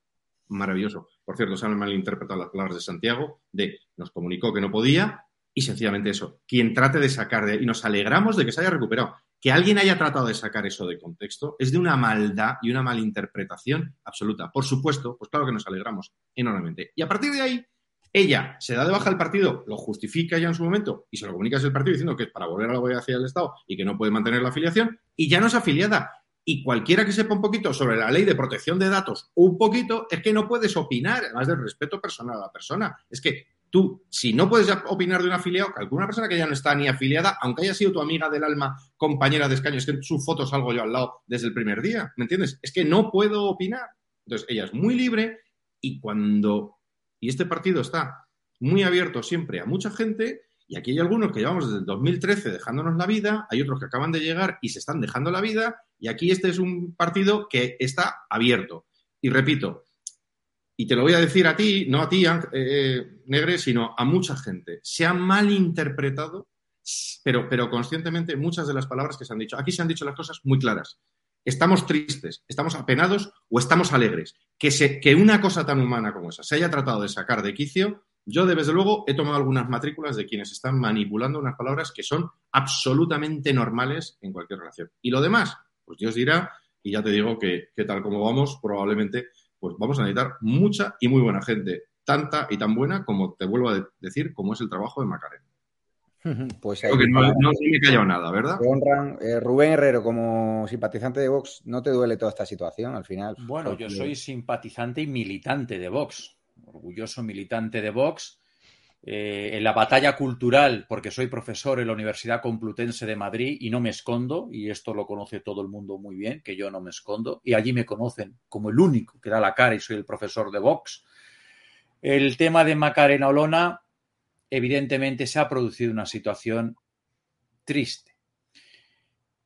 Speaker 11: Maravilloso. Por cierto, se han malinterpretado las palabras de Santiago, de nos comunicó que no podía y sencillamente eso. Quien trate de sacar de y nos alegramos de que se haya recuperado. Que alguien haya tratado de sacar eso de contexto es de una maldad y una malinterpretación absoluta. Por supuesto, pues claro que nos alegramos enormemente. Y a partir de ahí, ella se da de baja al partido, lo justifica ya en su momento y se lo comunica al partido diciendo que es para volver a la abogacía del Estado y que no puede mantener la afiliación y ya no es afiliada. Y cualquiera que sepa un poquito sobre la ley de protección de datos, un poquito, es que no puedes opinar, además del respeto personal a la persona. Es que tú, si no puedes opinar de un afiliado, que alguna persona que ya no está ni afiliada, aunque haya sido tu amiga del alma, compañera de escaño, es que en su foto salgo yo al lado desde el primer día, ¿me entiendes? Es que no puedo opinar. Entonces, ella es muy libre y cuando... Y este partido está muy abierto siempre a mucha gente, y aquí hay algunos que llevamos desde el 2013 dejándonos la vida, hay otros que acaban de llegar y se están dejando la vida, y aquí este es un partido que está abierto. Y repito, y te lo voy a decir a ti, no a ti, eh, Negre, sino a mucha gente. Se han malinterpretado, pero, pero conscientemente, muchas de las palabras que se han dicho. Aquí se han dicho las cosas muy claras. Estamos tristes, estamos apenados o estamos alegres. Que, se, que una cosa tan humana como esa se haya tratado de sacar de quicio, Yo, desde luego, he tomado algunas matrículas de quienes están manipulando unas palabras que son absolutamente normales en cualquier relación. Y lo demás, pues Dios dirá, y ya te digo que, que tal como vamos, probablemente pues vamos a necesitar mucha y muy buena gente, tanta y tan buena como te vuelvo a decir, como es el trabajo de Macarena.
Speaker 2: Pues
Speaker 11: Creo que no, no se me callado nada, ¿verdad?
Speaker 2: Te honran. Eh, Rubén Herrero, como simpatizante de Vox, ¿no te duele toda esta situación al final?
Speaker 12: Bueno,
Speaker 2: Porque-
Speaker 12: yo soy simpatizante y militante de Vox, orgulloso militante de Vox. Eh, en la batalla cultural, porque soy profesor en la Universidad Complutense de Madrid y no me escondo, y esto lo conoce todo el mundo muy bien, que yo no me escondo, y allí me conocen como el único que da la cara y soy el profesor de Vox. El tema de Macarena Olona, evidentemente se ha producido una situación triste.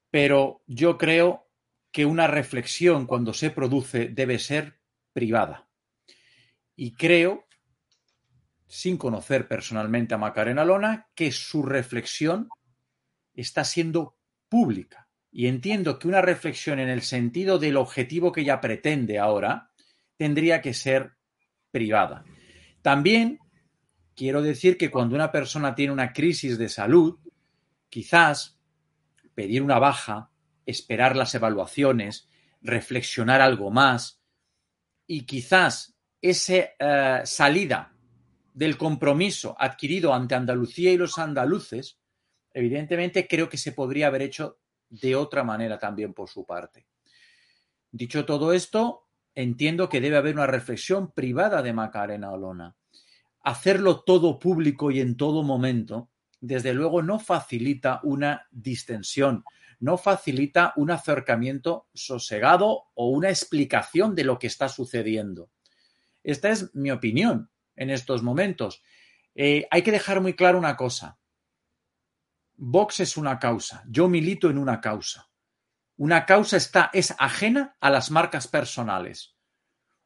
Speaker 12: Pero yo creo que una reflexión cuando se produce debe ser privada. Y creo, sin conocer personalmente a Macarena Lona, que su reflexión está siendo pública. Y entiendo que una reflexión en el sentido del objetivo que ella pretende ahora tendría que ser privada. También quiero decir que cuando una persona tiene una crisis de salud, quizás pedir una baja, esperar las evaluaciones, reflexionar algo más y quizás esa eh, salida del compromiso adquirido ante Andalucía y los andaluces, evidentemente creo que se podría haber hecho de otra manera también por su parte. Dicho todo esto, entiendo que debe haber una reflexión privada de Macarena Olona. Hacerlo todo público y en todo momento, desde luego no facilita una distensión, no facilita un acercamiento sosegado o una explicación de lo que está sucediendo. Esta es mi opinión en estos momentos. Eh, hay que dejar muy claro una cosa. Vox es una causa. Yo milito en una causa. Una causa está, es ajena a las marcas personales.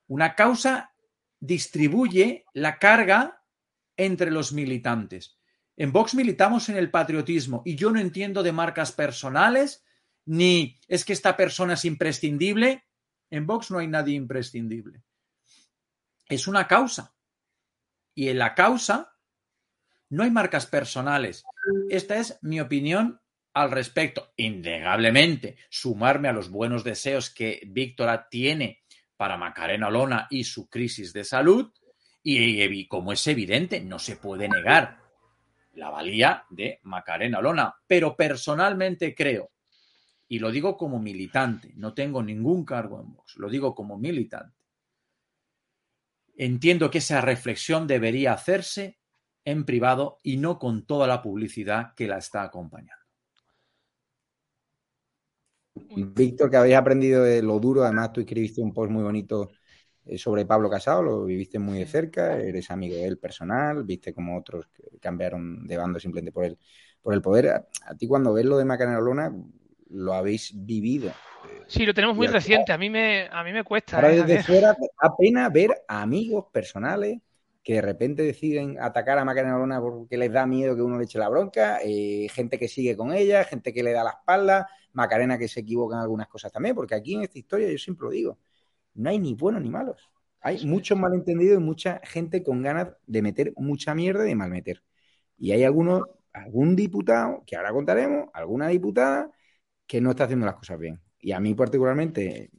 Speaker 12: Una causa distribuye la carga entre los militantes. En Vox militamos en el patriotismo y yo no entiendo de marcas personales ni es que esta persona es imprescindible. En Vox no hay nadie imprescindible. Es una causa. Y en la causa no hay marcas personales. Esta es mi opinión al respecto. Innegablemente, sumarme a los buenos deseos que Víctora tiene para Macarena Olona y su crisis de salud. Y, como es evidente, no se puede negar la valía de Macarena Olona. Pero personalmente creo, y lo digo como militante, no tengo ningún cargo en Vox, lo digo como militante. Entiendo que esa reflexión debería hacerse en privado y no con toda la publicidad que la está acompañando.
Speaker 2: Víctor, que habéis aprendido de lo duro, además tú escribiste un post muy bonito eh, sobre Pablo Casado, lo viviste muy de cerca, eres amigo de él personal, viste como otros cambiaron de bando simplemente por el, por el poder. A, a ti cuando ves lo de Macarena Olona, lo habéis vivido.
Speaker 8: Sí, lo tenemos muy reciente. A mí me, a mí me cuesta.
Speaker 2: Ahora
Speaker 8: ¿eh,
Speaker 2: desde fuera da pena ver a amigos personales que de repente deciden atacar a Macarena Olona porque les da miedo que uno le eche la bronca, eh, gente que sigue con ella, gente que le da la espalda, Macarena que se equivoca en algunas cosas también, porque aquí en esta historia yo siempre lo digo, no hay ni buenos ni malos. Hay muchos malentendidos y mucha gente con ganas de meter mucha mierda y de malmeter. Y hay algunos, algún diputado, que ahora contaremos, alguna diputada que no está haciendo las cosas bien. Y a mí particularmente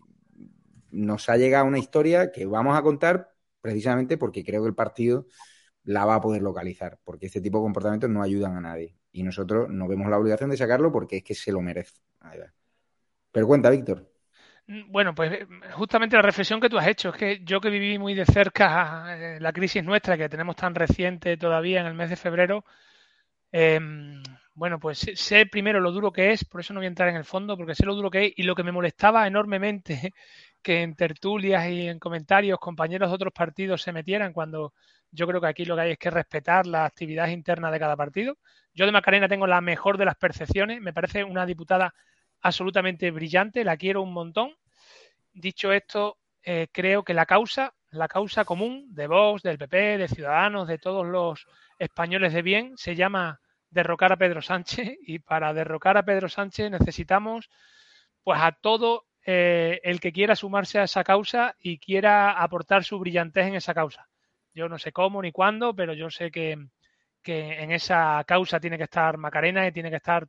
Speaker 2: nos ha llegado una historia que vamos a contar precisamente porque creo que el partido la va a poder localizar, porque este tipo de comportamientos no ayudan a nadie. Y nosotros no vemos la obligación de sacarlo porque es que se lo merece. Pero cuenta, Víctor.
Speaker 8: Mm, Bueno, pues eh, justamente la reflexión que tú has hecho es que yo que viví muy de cerca eh, la crisis nuestra que tenemos tan reciente todavía en el mes de febrero, eh, bueno, pues sé- primero lo duro que es, por eso no voy a entrar en el fondo, porque sé lo duro que es y lo que me molestaba enormemente que en tertulias y en comentarios compañeros de otros partidos se metieran cuando yo creo que aquí lo que hay es que respetar la actividad interna de cada partido. Yo de Macarena tengo la mejor de las percepciones, me parece una diputada absolutamente brillante, la quiero un montón. Dicho esto, eh, creo que la causa, la causa común de Vox, del PP, de Ciudadanos, de todos los españoles de bien, se llama derrocar a Pedro Sánchez y para derrocar a Pedro Sánchez necesitamos pues a todo eh, el que quiera sumarse a esa causa y quiera aportar su brillantez en esa causa. Yo no sé cómo ni cuándo, pero yo sé que, que en esa causa tiene que estar Macarena y tiene que estar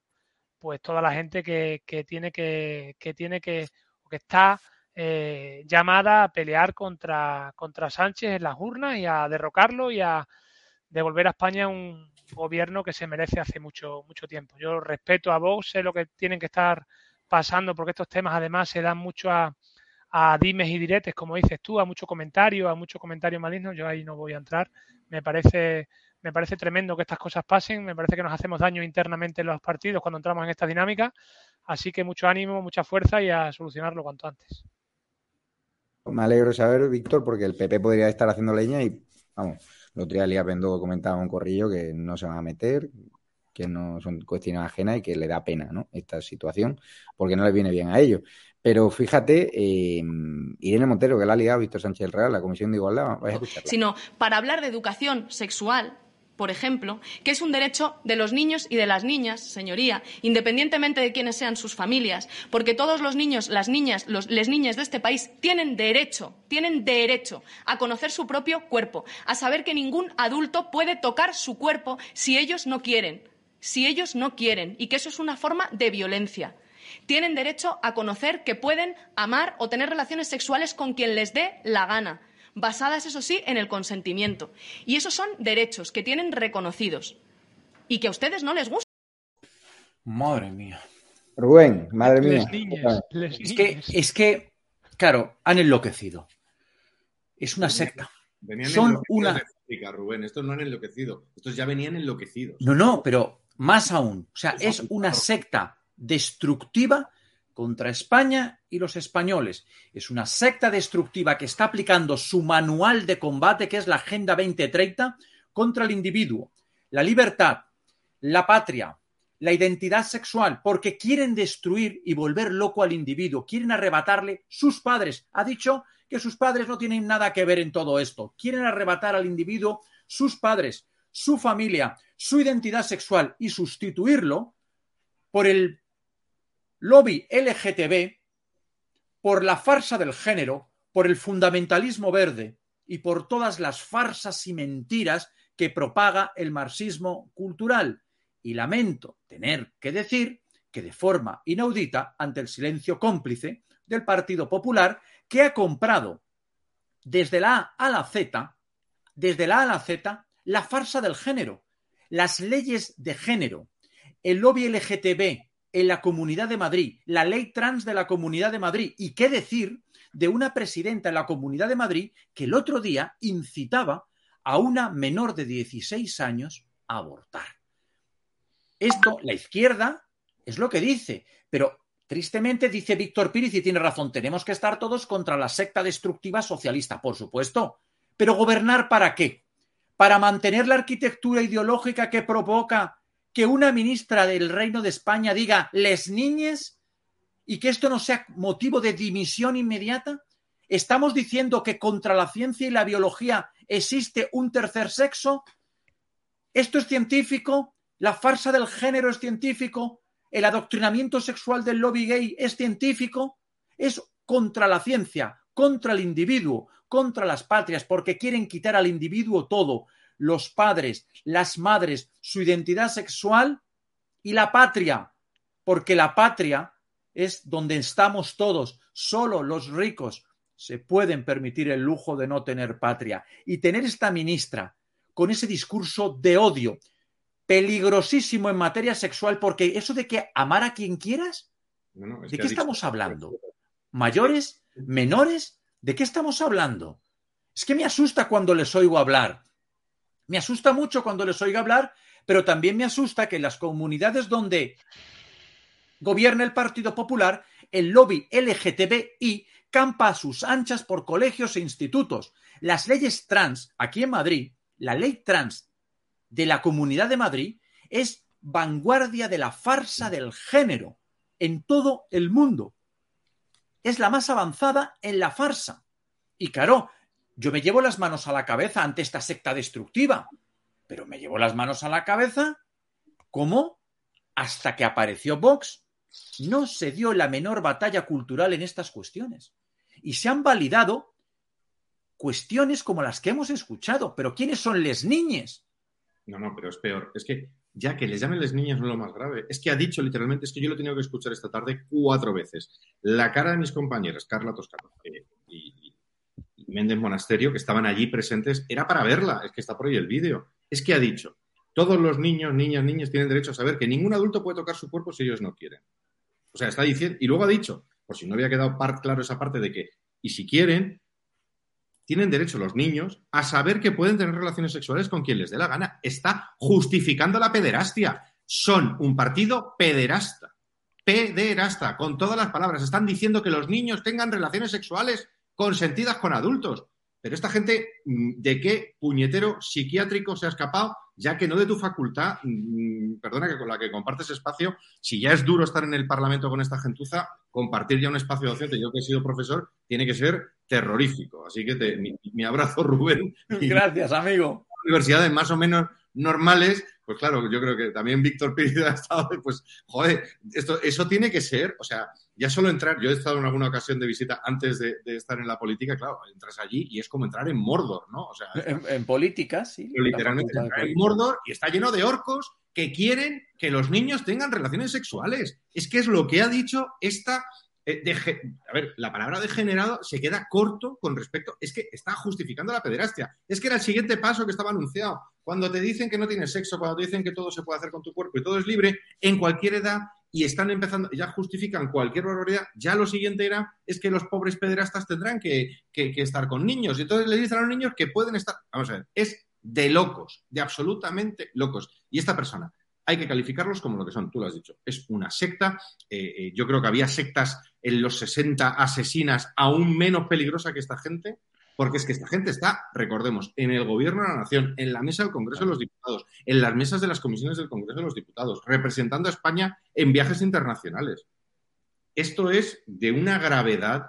Speaker 8: pues toda la gente que, que tiene que, que tiene que, que está eh, llamada a pelear contra, contra Sánchez en las urnas y a derrocarlo y a devolver a España un gobierno que se merece hace mucho, mucho tiempo. Yo respeto a Vox, sé lo que tienen que estar pasando, porque estos temas además se dan mucho a, dimes y diretes, como dices tú, a mucho comentario, a mucho comentario maligno, yo ahí no voy a entrar. Me parece, me parece tremendo que estas cosas pasen, me parece que nos hacemos daño internamente en los partidos cuando entramos en esta dinámica, así que mucho ánimo, mucha fuerza y a solucionarlo cuanto antes.
Speaker 2: Me alegro saber, Víctor, porque el PP podría estar haciendo leña y, vamos, el otro día Lía Pendo comentaba un corrillo que no se van a meter, que no son cuestiones ajenas y que le da pena ¿no? esta situación, porque no les viene bien a ellos. Pero fíjate, eh, Irene Montero, que la ha liado Víctor Sánchez Real, la Comisión de Igualdad.
Speaker 18: Sino para hablar de educación sexual, por ejemplo, que es un derecho de los niños y de las niñas, señoría, independientemente de quiénes sean sus familias, porque todos los niños, las niñas, los, las niñas de este país tienen derecho, tienen derecho a conocer su propio cuerpo, a saber que ningún adulto puede tocar su cuerpo si ellos no quieren, si ellos no quieren, y que eso es una forma de violencia. Tienen derecho a conocer que pueden amar o tener relaciones sexuales con quien les dé la gana basadas, eso sí, en el consentimiento. Y esos son derechos que tienen reconocidos y que a ustedes no les gusta.
Speaker 12: Madre mía.
Speaker 2: Rubén, madre mía.
Speaker 8: Les niñas, les
Speaker 12: Es que, es que, claro, han enloquecido. Es una secta.
Speaker 11: Venían
Speaker 12: Son una.
Speaker 11: de Rubén. Estos no han enloquecido. Estos ya venían enloquecidos.
Speaker 12: No, no, pero más aún. O sea, es una secta destructiva contra España y los españoles. Es una secta destructiva que está aplicando su manual de combate, que es la Agenda 2030, contra el individuo, la libertad, la patria, la identidad sexual, porque quieren destruir y volver loco al individuo, quieren arrebatarle sus padres. Ha dicho que sus padres no tienen nada que ver en todo esto. Quieren arrebatar al individuo sus padres, su familia, su identidad sexual y sustituirlo por el lobby LGTB, por la farsa del género, por el fundamentalismo verde y por todas las farsas y mentiras que propaga el marxismo cultural. Y lamento tener que decir que de forma inaudita, ante el silencio cómplice del Partido Popular, que ha comprado desde la A a la Z, desde la A a la Z, la farsa del género, las leyes de género, el lobby LGTB en la Comunidad de Madrid, la ley trans de la Comunidad de Madrid. ¿Y qué decir de una presidenta en la Comunidad de Madrid que el otro día incitaba a una menor de 16 años a abortar? Esto, la izquierda, es lo que dice, pero tristemente dice Víctor Pírez y tiene razón, tenemos que estar todos contra la secta destructiva socialista, por supuesto. Pero gobernar para qué? Para mantener la arquitectura ideológica que provoca que una ministra del Reino de España diga les niñes y que esto no sea motivo de dimisión inmediata? ¿Estamos diciendo que contra la ciencia y la biología existe un tercer sexo? ¿Esto es científico? ¿La farsa del género es científico? ¿El adoctrinamiento sexual del lobby gay es científico? Es contra la ciencia, contra el individuo, contra las patrias, porque quieren quitar al individuo todo, los padres, las madres, su identidad sexual y la patria, porque la patria es donde estamos todos, solo los ricos se pueden permitir el lujo de no tener patria. Y tener esta ministra con ese discurso de odio, peligrosísimo en materia sexual, porque eso de que amar a quien quieras,
Speaker 11: No, no, es
Speaker 12: ¿de qué estamos hablando? ¿Mayores? ¿Menores? ¿De qué estamos hablando? Es que me asusta cuando les oigo hablar. Me asusta mucho cuando les oigo hablar, pero también me asusta que en las comunidades donde gobierna el Partido Popular, el lobby LGTBI campa a sus anchas por colegios e institutos. Las leyes trans, aquí en Madrid, la ley trans de la Comunidad de Madrid es vanguardia de la farsa del género en todo el mundo. Es la más avanzada en la farsa. Y claro, yo me llevo las manos a la cabeza ante esta secta destructiva, pero me llevo las manos a la cabeza ¿cómo? Hasta que apareció Vox, no se dio la menor batalla cultural en estas cuestiones. Y se han validado cuestiones como las que hemos escuchado. Pero ¿quiénes son les niñes?
Speaker 11: No, no, pero es peor. Es que ya que les llamen las niñas no es lo más grave. Es que ha dicho literalmente, es que yo lo he tenido que escuchar esta tarde cuatro veces. La cara de mis compañeras, Carla Toscano eh, y Méndez Monasterio, que estaban allí presentes, era para verla. Es que está por ahí el vídeo. Es que ha dicho, todos los niños, niñas, niñas tienen derecho a saber que ningún adulto puede tocar su cuerpo si ellos no quieren. O sea, está diciendo, y luego ha dicho, por si no había quedado claro esa parte de que, y si quieren, tienen derecho los niños a saber que pueden tener relaciones sexuales con quien les dé la gana. Está justificando la pederastia. Son un partido pederasta. Pederasta, con todas las palabras. Están diciendo que los niños tengan relaciones sexuales consentidas con adultos. Pero esta gente, mm, ¿de qué puñetero psiquiátrico se ha escapado? Ya que no de tu facultad, mm, perdona que con la que compartes espacio, si ya es duro estar en el Parlamento con esta gentuza, compartir ya un espacio docente, yo que he sido profesor, tiene que ser terrorífico. Así que te, mi, mi, abrazo, Rubén.
Speaker 12: Gracias, amigo.
Speaker 11: Universidades más o menos normales, pues claro, yo creo que también Víctor Pérez ha estado, pues, joder, esto, eso tiene que ser, o sea, ya solo entrar, yo he estado en alguna ocasión de visita antes de, de, estar en la política, claro, entras allí y es como entrar en Mordor, ¿no? O sea,
Speaker 12: en, en política, sí.
Speaker 11: Literalmente entrar en Mordor y está lleno de orcos que quieren que los niños tengan relaciones sexuales. Es que es lo que ha dicho esta eh, de, a ver, la palabra degenerado se queda corto con respecto, es que está justificando la pederastia. Es que era el siguiente paso que estaba anunciado. Cuando te dicen que no tienes sexo, cuando te dicen que todo se puede hacer con tu cuerpo y todo es libre, en cualquier edad, y están empezando, ya justifican cualquier barbaridad, ya lo siguiente era, es que los pobres pederastas tendrán que, estar con niños. Y entonces le dicen a los niños que pueden estar, vamos a ver, es de locos, de absolutamente locos. Y esta persona, hay que calificarlos como lo que son, tú lo has dicho, es una secta. Eh, eh, yo creo que había sectas en los 60 asesinas aún menos peligrosa que esta gente, porque es que esta gente está, recordemos, en el gobierno de la nación, en la mesa del Congreso de los Diputados, en las mesas de las comisiones del Congreso de los Diputados, representando a España en viajes internacionales. Esto es de una gravedad,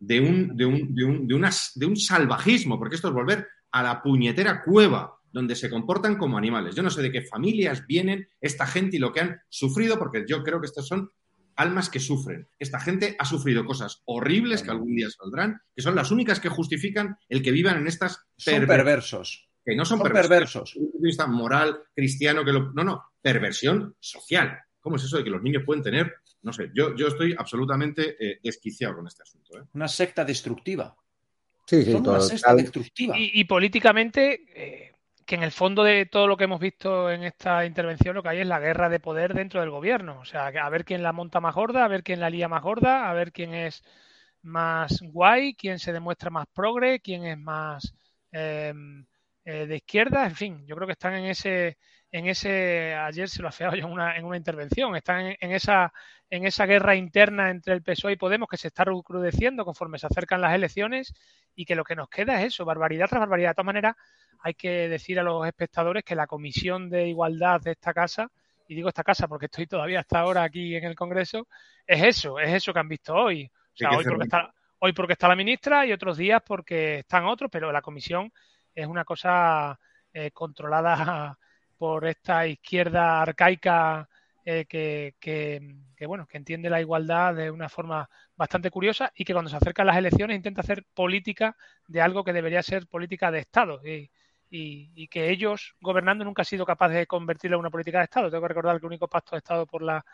Speaker 11: de un, de un, de un, de de un salvajismo, porque esto es volver a la puñetera cueva donde se comportan como animales. Yo no sé de qué familias vienen esta gente y lo que han sufrido, porque yo creo que estas son almas que sufren. Esta gente ha sufrido cosas horribles que algún día saldrán, que son las únicas que justifican el que vivan en estas
Speaker 12: son perversos.
Speaker 11: Que no son,
Speaker 12: son
Speaker 11: perversos.
Speaker 12: perversos.
Speaker 11: De vista moral, cristiano, que lo... No, no, perversión social. ¿Cómo es eso de que los niños pueden tener? No sé, yo, yo estoy absolutamente eh, desquiciado con este asunto. ¿eh?
Speaker 12: Una secta destructiva.
Speaker 2: Sí, sí,
Speaker 12: Son una secta destructiva.
Speaker 8: Y, y políticamente, eh, que en el fondo de todo lo que hemos visto en esta intervención lo que hay es la guerra de poder dentro del gobierno. O sea, a ver quién la monta más gorda, a ver quién la lía más gorda, a ver quién es más guay, quién se demuestra más progre, quién es más eh, eh, de izquierda, en fin, yo creo que están en ese, en ese, ayer se lo afeaba yo en una, en una intervención, están en, en, esa, en esa guerra interna entre el PSOE y Podemos que se está recrudeciendo conforme se acercan las elecciones y que lo que nos queda es eso, barbaridad tras barbaridad. De todas maneras, hay que decir a los espectadores que la Comisión de Igualdad de esta casa, y digo esta casa porque estoy todavía hasta ahora aquí en el Congreso, es eso, es eso que han visto hoy. O sea, hoy porque, está, hoy porque está la ministra y otros días porque están otros, pero la comisión es una cosa eh, controlada por esta izquierda arcaica eh, que, bueno, que entiende la igualdad de una forma bastante curiosa y que cuando se acercan las elecciones intenta hacer política de algo que debería ser política de Estado. Y, que ellos, gobernando, nunca han sido capaces de convertirla en una política de Estado. Tengo que recordar que el único pacto de Estado por la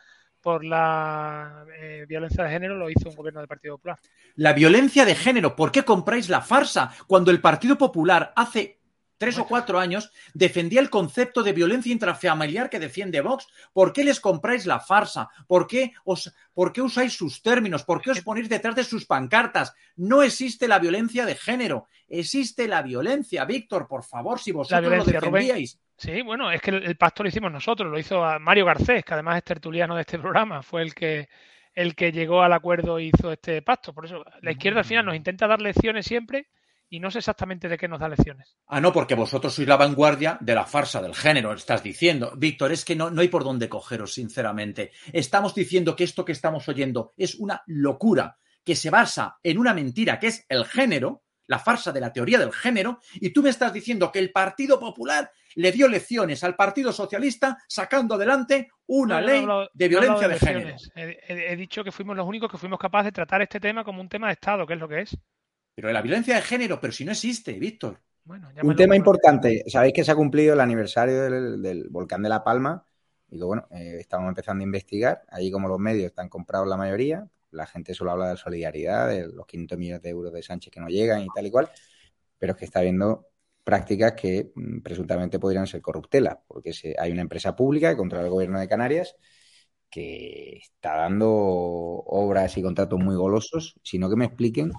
Speaker 8: por la eh, violencia de género lo hizo un gobierno del Partido Popular.
Speaker 12: La violencia de género, ¿por qué compráis la farsa? Cuando el Partido Popular hace tres o cuatro años defendía el concepto de violencia intrafamiliar que defiende Vox. ¿Por qué les compráis la farsa? ¿Por qué, os, ¿Por qué usáis sus términos? ¿Por qué os ponéis detrás de sus pancartas? No existe la violencia de género, existe la violencia. Víctor, por favor, si vosotros lo defendíais.
Speaker 8: Rubén. Sí, bueno, es que el, el, pacto lo hicimos nosotros, lo hizo Mario Garcés, que además es tertuliano de este programa, fue el que el que llegó al acuerdo e hizo este pacto. Por eso, la izquierda al final nos intenta dar lecciones siempre y no sé exactamente de qué nos da lecciones.
Speaker 12: Ah, no, porque vosotros sois la vanguardia de la farsa del género, estás diciendo. Víctor, es que no, no hay por dónde cogeros, sinceramente. Estamos diciendo que esto que estamos oyendo es una locura, que se basa en una mentira, que es el género, la farsa de la teoría del género, y tú me estás diciendo que el Partido Popular le dio lecciones al Partido Socialista sacando adelante una no, ley no, no, de violencia de, de género.
Speaker 8: He, he, he dicho que fuimos los únicos que fuimos capaces de tratar este tema como un tema de Estado, que es lo que es.
Speaker 12: Pero la violencia de género, pero si no existe, Víctor.
Speaker 2: Un tema importante, sabéis que se ha cumplido el aniversario del, del volcán de La Palma. Y que bueno, eh, estamos empezando a investigar, allí como los medios están comprados la mayoría, la gente solo habla de solidaridad, de los 500 millones de euros de Sánchez que no llegan y tal y cual, pero es que está habiendo prácticas que mm, presuntamente podrían ser corruptelas, porque se, hay una empresa pública que controla el gobierno de Canarias que está dando obras y contratos muy golosos, sino que me expliquen,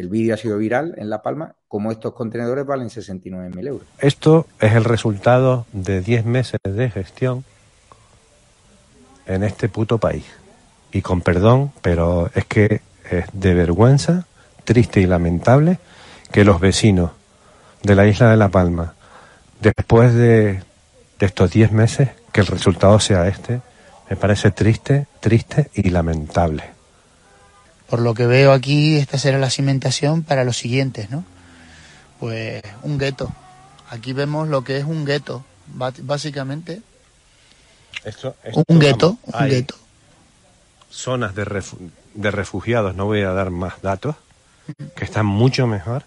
Speaker 2: el vídeo ha sido viral en La Palma, cómo estos contenedores valen 69.000 euros.
Speaker 19: Esto es el resultado de 10 meses de gestión en este puto país. Y con perdón, pero es que es de vergüenza, triste y lamentable que los vecinos de la isla de La Palma, después de, de estos 10 meses, que el resultado sea este, me parece triste, triste y lamentable.
Speaker 10: Por lo que veo aquí, esta será la cimentación para los siguientes, ¿no? Pues un gueto. Aquí vemos lo que es un gueto, básicamente.
Speaker 19: Esto,
Speaker 10: un gueto, un gueto.
Speaker 19: Zonas de, refu- de refugiados, no voy a dar más datos, que están mucho mejor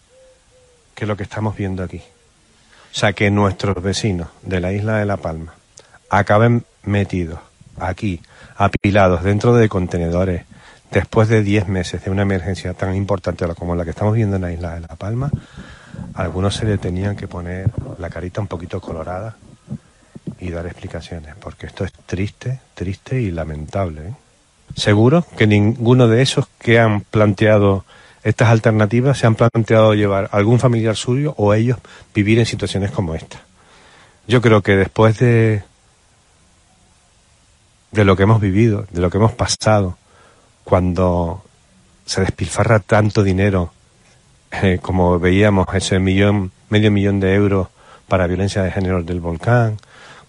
Speaker 19: que lo que estamos viendo aquí. O sea, que nuestros vecinos de la isla de La Palma acaben metidos aquí, apilados dentro de contenedores, después de 10 meses de una emergencia tan importante como la que estamos viendo en la isla de La Palma, algunos se le tenían que poner la carita un poquito colorada y dar explicaciones, porque esto es triste, triste y lamentable. ¿eh? Seguro que ninguno de esos que han planteado estas alternativas se han planteado llevar algún familiar suyo o ellos vivir en situaciones como esta. Yo creo que después de, de lo que hemos vivido, de lo que hemos pasado, cuando se despilfarra tanto dinero, eh, como veíamos, ese millón, medio millón de euros para violencia de género del volcán,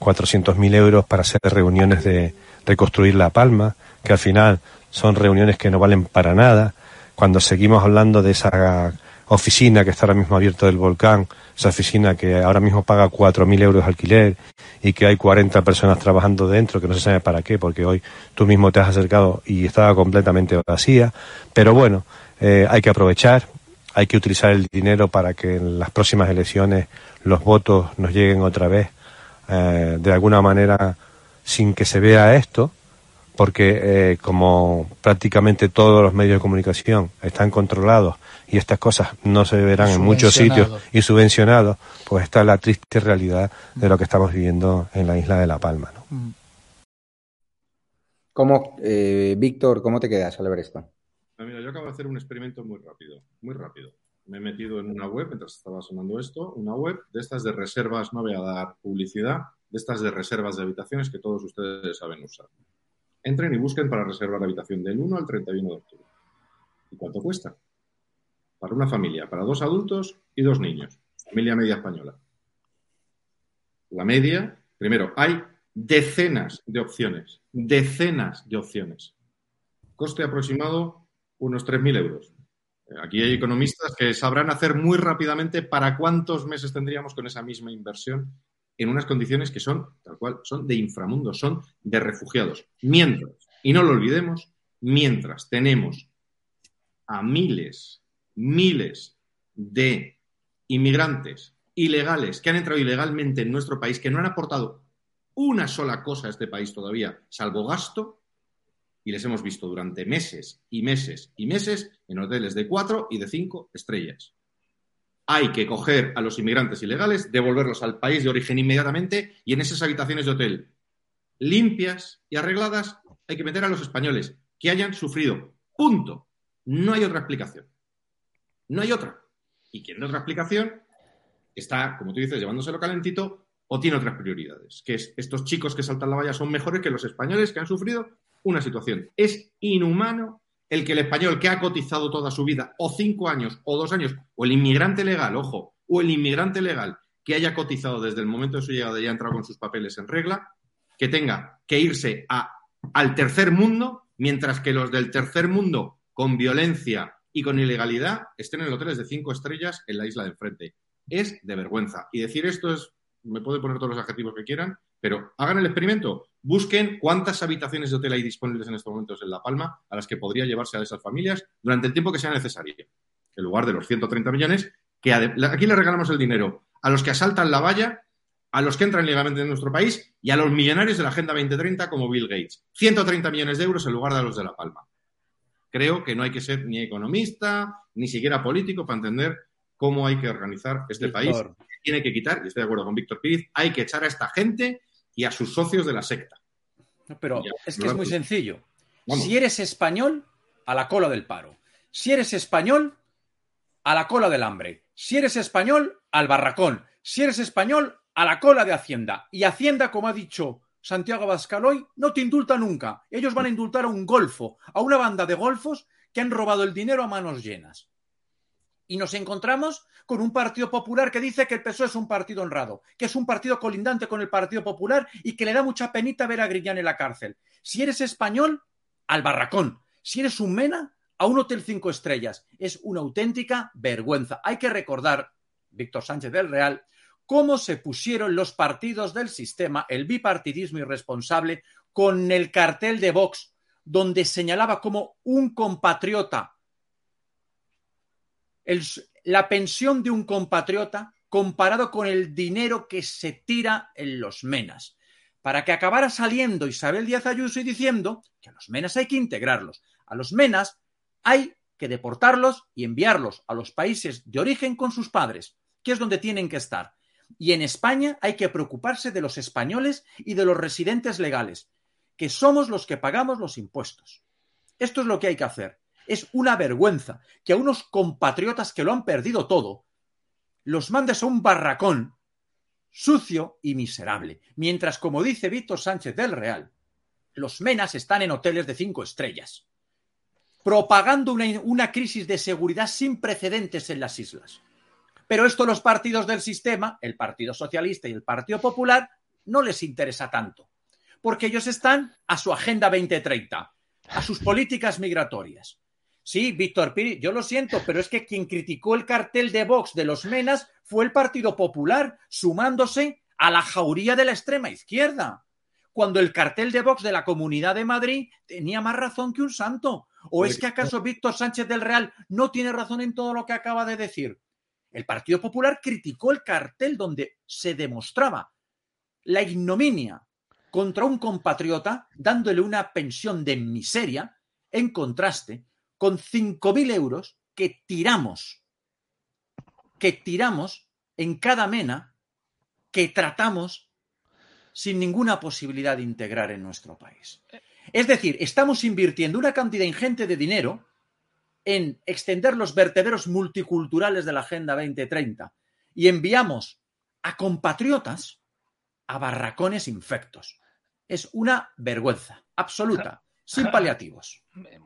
Speaker 19: 400.000 euros para hacer reuniones de reconstruir La Palma, que al final son reuniones que no valen para nada, cuando seguimos hablando de esa oficina que está ahora mismo abierta del volcán, esa oficina que ahora mismo paga 4.000 euros alquiler y que hay 40 personas trabajando dentro, que no se sabe para qué, porque hoy tú mismo te has acercado y estaba completamente vacía. Pero bueno, eh, hay que aprovechar, hay que utilizar el dinero para que en las próximas elecciones los votos nos lleguen otra vez eh, de alguna manera sin que se vea esto, porque eh, como prácticamente todos los medios de comunicación están controlados y estas cosas no se verán en muchos sitios y subvencionados, pues esta es la triste realidad de lo que estamos viviendo en la isla de La Palma. ¿no?
Speaker 2: ¿Cómo, eh, Víctor, cómo te quedas al ver esto?
Speaker 11: Ah, mira, yo acabo de hacer un experimento muy rápido, muy rápido. Me he metido en una web, mientras estaba sonando esto, una web de estas de reservas, no voy a dar publicidad, de estas de reservas de habitaciones que todos ustedes saben usar. Entren y busquen para reservar habitación del 1 al 31 de octubre. ¿Y cuánto cuesta? Para una familia, para dos adultos y dos niños. Familia media española. La media, primero, hay decenas de opciones, decenas de opciones. Coste aproximado, unos 3.000 euros. Eh, Aquí hay economistas que sabrán hacer muy rápidamente para cuántos meses tendríamos con esa misma inversión en unas condiciones que son, tal cual, son de inframundo, son de refugiados. Mientras, y no lo olvidemos, mientras tenemos a miles, miles de inmigrantes ilegales que han entrado ilegalmente en nuestro país, que no han aportado una sola cosa a este país todavía, salvo gasto, y les hemos visto durante meses y meses y meses en hoteles de cuatro y de cinco estrellas. Hay que coger a los inmigrantes ilegales, devolverlos al país de origen inmediatamente y en esas habitaciones de hotel limpias y arregladas hay que meter a los españoles que hayan sufrido. Punto. No hay otra explicación. No hay otra. Y quien otra explicación está, como tú dices, llevándoselo calentito o tiene otras prioridades. Que es estos chicos que saltan la valla son mejores que los españoles que han sufrido una situación. Es inhumano el que el español que ha cotizado toda su vida, o cinco años, o dos años, o el inmigrante legal, ojo, o el inmigrante legal que haya cotizado desde el momento de su llegada y ha entrado con sus papeles en regla, que tenga que irse al tercer mundo, mientras que los del tercer mundo, con violencia y con ilegalidad, estén en hoteles de cinco estrellas en la isla de enfrente. Es de vergüenza. Y decir esto es, me puede poner todos los adjetivos que quieran, pero hagan el experimento. Busquen cuántas habitaciones de hotel hay disponibles en estos momentos en La Palma a las que podría llevarse a esas familias durante el tiempo que sea necesario. en lugar de los 130 millones, que aquí le regalamos el dinero a los que asaltan la valla, a los que entran legalmente en nuestro país y a los millonarios de la Agenda 2030 como Bill Gates. 130 millones de euros en lugar de los de La Palma. Creo que no hay que ser ni economista, ni siquiera político para entender cómo hay que organizar este
Speaker 12: Víctor.
Speaker 11: país. Tiene que quitar, y estoy de acuerdo con Víctor Pérez, hay que echar a esta gente y a sus socios de la secta.
Speaker 12: No, Pero
Speaker 11: Ya,
Speaker 12: es que es muy sencillo.
Speaker 11: Vamos.
Speaker 12: Si eres español, a la cola del paro. Si eres español, a la cola del hambre. Si eres español, al barracón. Si eres español, a la cola de Hacienda. Y Hacienda, como ha dicho Santiago Abascal hoy, no te indulta nunca. Ellos van a indultar a un golfo, a una banda de golfos que han robado el dinero a manos llenas. Y nos encontramos con un Partido Popular que dice que el PSOE es un partido honrado, que es un partido colindante con el Partido Popular y que le da mucha penita ver a Griñán en la cárcel. Si eres español, al barracón. Si eres un mena, a un hotel cinco estrellas. Es una auténtica vergüenza. Hay que recordar, Víctor Sánchez del Real, cómo se pusieron los partidos del sistema, el bipartidismo irresponsable, con el cartel de Vox, donde señalaba como un compatriota la pensión de un compatriota comparado con el dinero que se tira en los menas. Para que acabara saliendo Isabel Díaz Ayuso y diciendo que a los menas hay que integrarlos. A los menas hay que deportarlos y enviarlos a los países de origen con sus padres, que es donde tienen que estar. Y en España hay que preocuparse de los españoles y de los residentes legales, que somos los que pagamos los impuestos. Esto es lo que hay que hacer. Es una vergüenza que a unos compatriotas que lo han perdido todo los mandes a un barracón sucio y miserable. Mientras, como dice Víctor Sánchez del Real, los menas están en hoteles de cinco estrellas, propagando una, una crisis de seguridad sin precedentes en las islas. Pero esto los partidos del sistema, el Partido Socialista y el Partido Popular, no les interesa tanto, porque ellos están a su Agenda 2030, a sus políticas migratorias. Sí, Víctor Piri, yo lo siento, pero es que quien criticó el cartel de Vox de los Menas fue el Partido Popular, sumándose a la jauría de la extrema izquierda. Cuando el cartel de Vox de la Comunidad de Madrid tenía más razón que un santo. ¿O es que acaso Víctor Sánchez del Real no tiene razón en todo lo que acaba de decir? El Partido Popular criticó el cartel donde se demostraba la ignominia contra un compatriota dándole una pensión de miseria en contraste con 5.000 euros que tiramos, que tiramos en cada mena que tratamos sin ninguna posibilidad de integrar en nuestro país. Es decir, estamos invirtiendo una cantidad ingente de dinero en extender los vertederos multiculturales de la Agenda 2030 y enviamos a compatriotas a barracones infectos. Es una vergüenza absoluta, sin paliativos.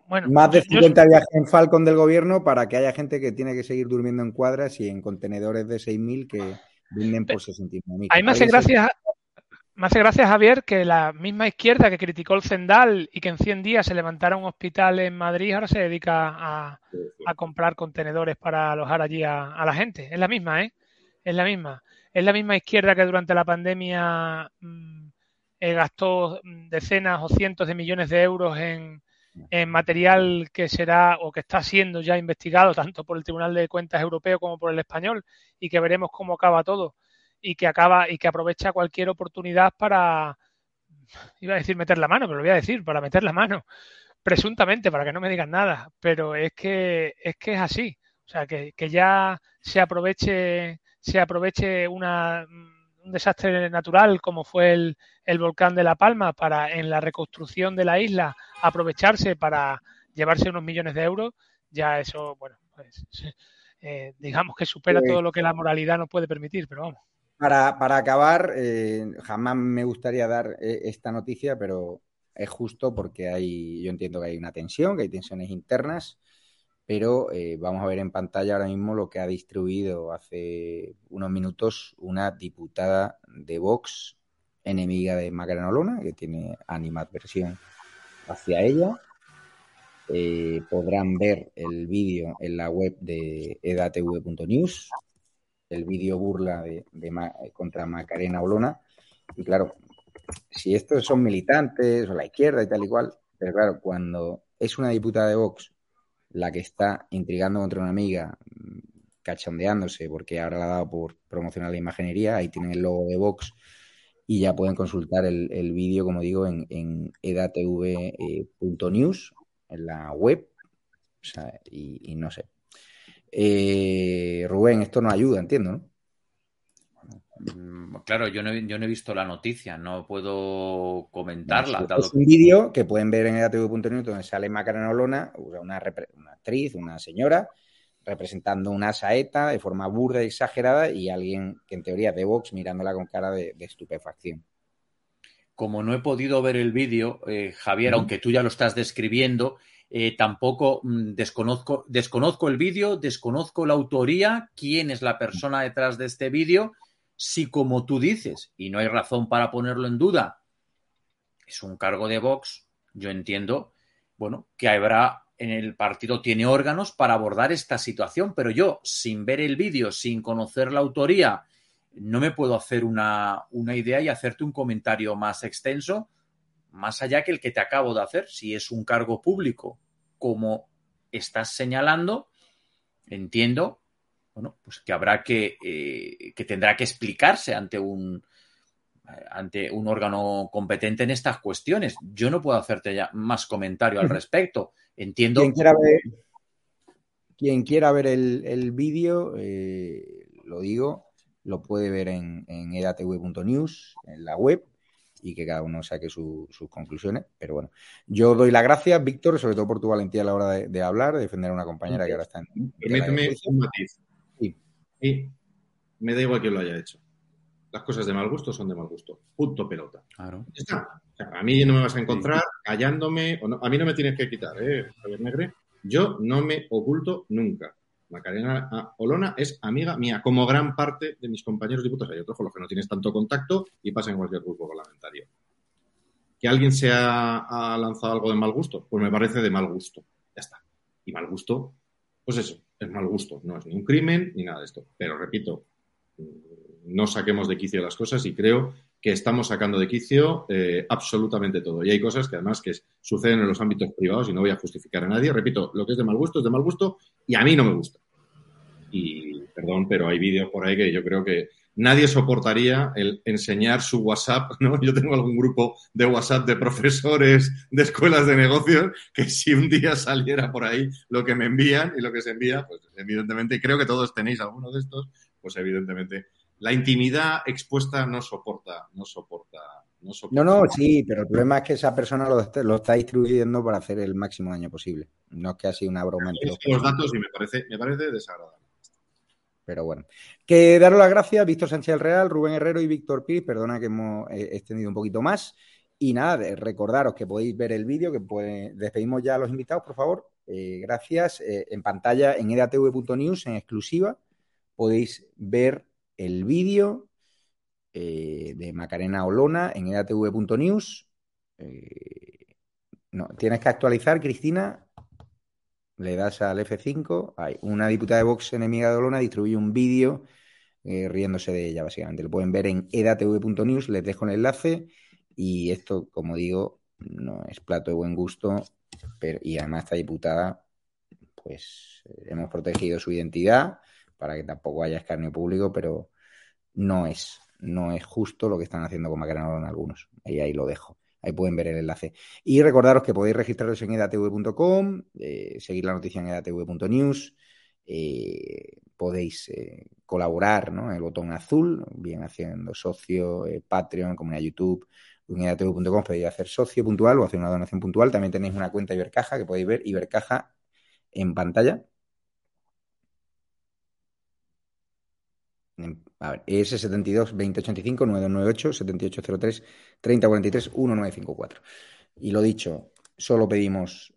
Speaker 8: Bueno,
Speaker 2: Más de
Speaker 8: yo- yo-
Speaker 2: 50 viajes en Falcon del gobierno para que haya gente que tiene que seguir durmiendo en cuadras y en contenedores de 6.000 que brinden por 69.000.
Speaker 8: A mí me hace gracia, me hace gracia, Javier, que la misma izquierda que criticó el Zendal y que en 100 días se levantara un hospital en Madrid, ahora se dedica a, a comprar contenedores para alojar allí a, a la gente. Es la misma, ¿eh? Es la misma. Es la misma izquierda que durante la pandemia mm, eh, gastó decenas o cientos de millones de euros en, en material que será o que está siendo ya investigado tanto por el Tribunal de Cuentas Europeo como por el español y que veremos cómo acaba todo y que acaba y que aprovecha cualquier oportunidad para iba a decir meter la mano, pero lo voy a decir, para meter la mano, presuntamente, para que no me digan nada, pero es que es que es así, o sea, que, que ya se aproveche se aproveche una, un desastre natural como fue el, el volcán de La Palma para en la reconstrucción de la isla aprovecharse para llevarse unos millones de euros, ya eso, bueno, pues eh, digamos que supera todo lo que la moralidad nos puede permitir, pero vamos.
Speaker 2: Para, para acabar, eh, jamás me gustaría dar eh, esta noticia, pero es justo porque hay, yo entiendo que hay una tensión, que hay tensiones internas, pero eh, vamos a ver en pantalla ahora mismo lo que ha distribuido hace unos minutos una diputada de Vox, enemiga de Macarena que tiene animadversión hacia ella. Podrán ver el vídeo en la web de edatv.news, el vídeo burla de, contra Macarena Olona. Y claro, si estos son militantes o la izquierda y tal y cual, pero claro, cuando es una diputada de Vox la que está intrigando contra una amiga, mm, cachondeándose, porque ahora la ha dado por promocionar la imaginería, ahí tienen el logo de Vox y ya pueden consultar el, el vídeo, como digo, en, en edatv.news, en la web, o sea, y no sé. Eh, Rubén, esto nos ayuda, entiendo, ¿no?
Speaker 12: Mm, Claro, yo no, he, yo no he visto la noticia, no puedo comentarla.
Speaker 2: Es un vídeo que pueden ver en edatv.news donde sale Macarena Olona, una, actriz, una señora, representando una saeta de forma burda y exagerada y alguien que en teoría es de Vox mirándola con cara de, de estupefacción.
Speaker 12: como no he podido ver el vídeo, eh, Javier, aunque tú ya lo estás describiendo, eh, tampoco mm, desconozco, desconozco el vídeo, desconozco la autoría, quién es la persona detrás de este vídeo, si como tú dices, y no hay razón para ponerlo en duda, es un cargo de Vox, yo entiendo, bueno, que habrá en el partido tiene órganos para abordar esta situación, pero yo, sin ver el vídeo, sin conocer la autoría, no me puedo hacer una, una idea y hacerte un comentario más extenso, más allá que el que te acabo de hacer. Si es un cargo público, como estás señalando, entiendo, bueno, pues que habrá que, eh, que tendrá que explicarse ante un ante un órgano competente en estas cuestiones. Yo no puedo hacerte ya más comentario al respecto. Entiendo.
Speaker 2: Quien quiera ver, quien quiera ver el, el vídeo, eh, lo digo, lo puede ver en, en edatv.news, en la web, y que cada uno saque su- sus conclusiones. Pero bueno, yo doy las gracias, Víctor, sobre todo por tu valentía a la hora de, de hablar, de defender a una compañera que ahora está en.
Speaker 11: Permíteme un matiz.
Speaker 2: Sí.
Speaker 11: Y me da igual quién lo haya hecho. Las cosas de mal gusto son de mal gusto. Punto pelota.
Speaker 12: Claro.
Speaker 11: Ya está. O sea, a mí no me vas a encontrar callándome. O no- a mí no me tienes que quitar, ¿eh, Javier Negre? Yo no me oculto nunca. Macarena ah, Olona es amiga mía, como gran parte de mis compañeros diputados. Hay otros con los que no tienes tanto contacto y pasa en cualquier grupo parlamentario. ¿Que alguien se ha, lanzado algo de mal gusto? Pues me parece de mal gusto. Ya está. Y mal gusto, pues eso, es mal gusto. No es ni un crimen ni nada de esto. Pero repito, mm, no saquemos de quicio las cosas y creo que estamos sacando de quicio eh, absolutamente todo. Y hay cosas que además que suceden en los ámbitos privados y no voy a justificar a nadie. Repito, lo que es de mal gusto es de mal gusto y a mí no me gusta. Y perdón, pero hay vídeos por ahí que yo creo que nadie soportaría el enseñar su WhatsApp, ¿no? Yo tengo algún grupo de WhatsApp de profesores de escuelas de negocios que si un día saliera por ahí lo que me envían y lo que se envía, pues evidentemente, y creo que todos tenéis alguno de estos, pues evidentemente la intimidad expuesta no soporta, no soporta, no.
Speaker 2: No, no, sí, pero el problema es que esa persona lo, está- lo está distribuyendo para hacer el máximo daño posible. No es que ha sido una broma
Speaker 11: He
Speaker 2: los
Speaker 11: datos y me parece, me parece desagradable.
Speaker 2: Pero bueno. Que daros las gracias, Víctor Sánchez del Real, Rubén Herrero y Víctor Piz. Perdona que hemos eh, extendido un poquito más. Y nada, recordaros que podéis ver el vídeo, que puede... despedimos ya a los invitados, por favor. Eh, gracias. Eh, en pantalla en edatv.news, en exclusiva, podéis ver el vídeo eh, de Macarena Olona en edatv.news. Eh, no, tienes que actualizar, Cristina. Le das al F5. Hay una diputada de Vox enemiga de Olona distribuye un vídeo eh, riéndose de ella, básicamente. Lo pueden ver en edatv.news, les dejo el enlace. Y esto, como digo, no es plato de buen gusto. Pero, y además, esta diputada, pues hemos protegido su identidad para que tampoco haya escarnio público, pero no es, no es justo lo que están haciendo con Macarena algunos. Ahí, ahí lo dejo. Ahí pueden ver el enlace. Y recordaros que podéis registraros en edatv.com, eh, seguir la noticia en edatv.news, eh, podéis eh, colaborar ¿no? en el botón azul, bien haciendo socio, Patreon, comunidad YouTube, en edatv.com podéis hacer socio puntual o hacer una donación puntual. También tenéis una cuenta Ibercaja que podéis ver Ibercaja en pantalla. A ver, ES 72 2085 9298 7803 3043 1954. Y lo dicho, solo pedimos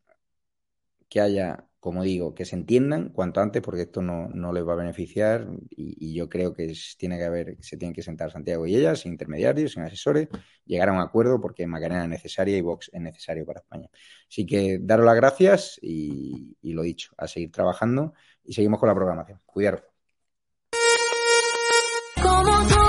Speaker 2: que haya, como digo, que se entiendan cuanto antes, porque esto no, no les va a beneficiar. Y, yo creo que tiene que haber, se tienen que sentar Santiago y ella, sin intermediarios, sin asesores, llegar a un acuerdo, porque Macarena es necesaria y Vox es necesario para España. Así que daros las gracias y, y lo dicho, a seguir trabajando y seguimos con la programación. Cuidaros.
Speaker 20: Como tú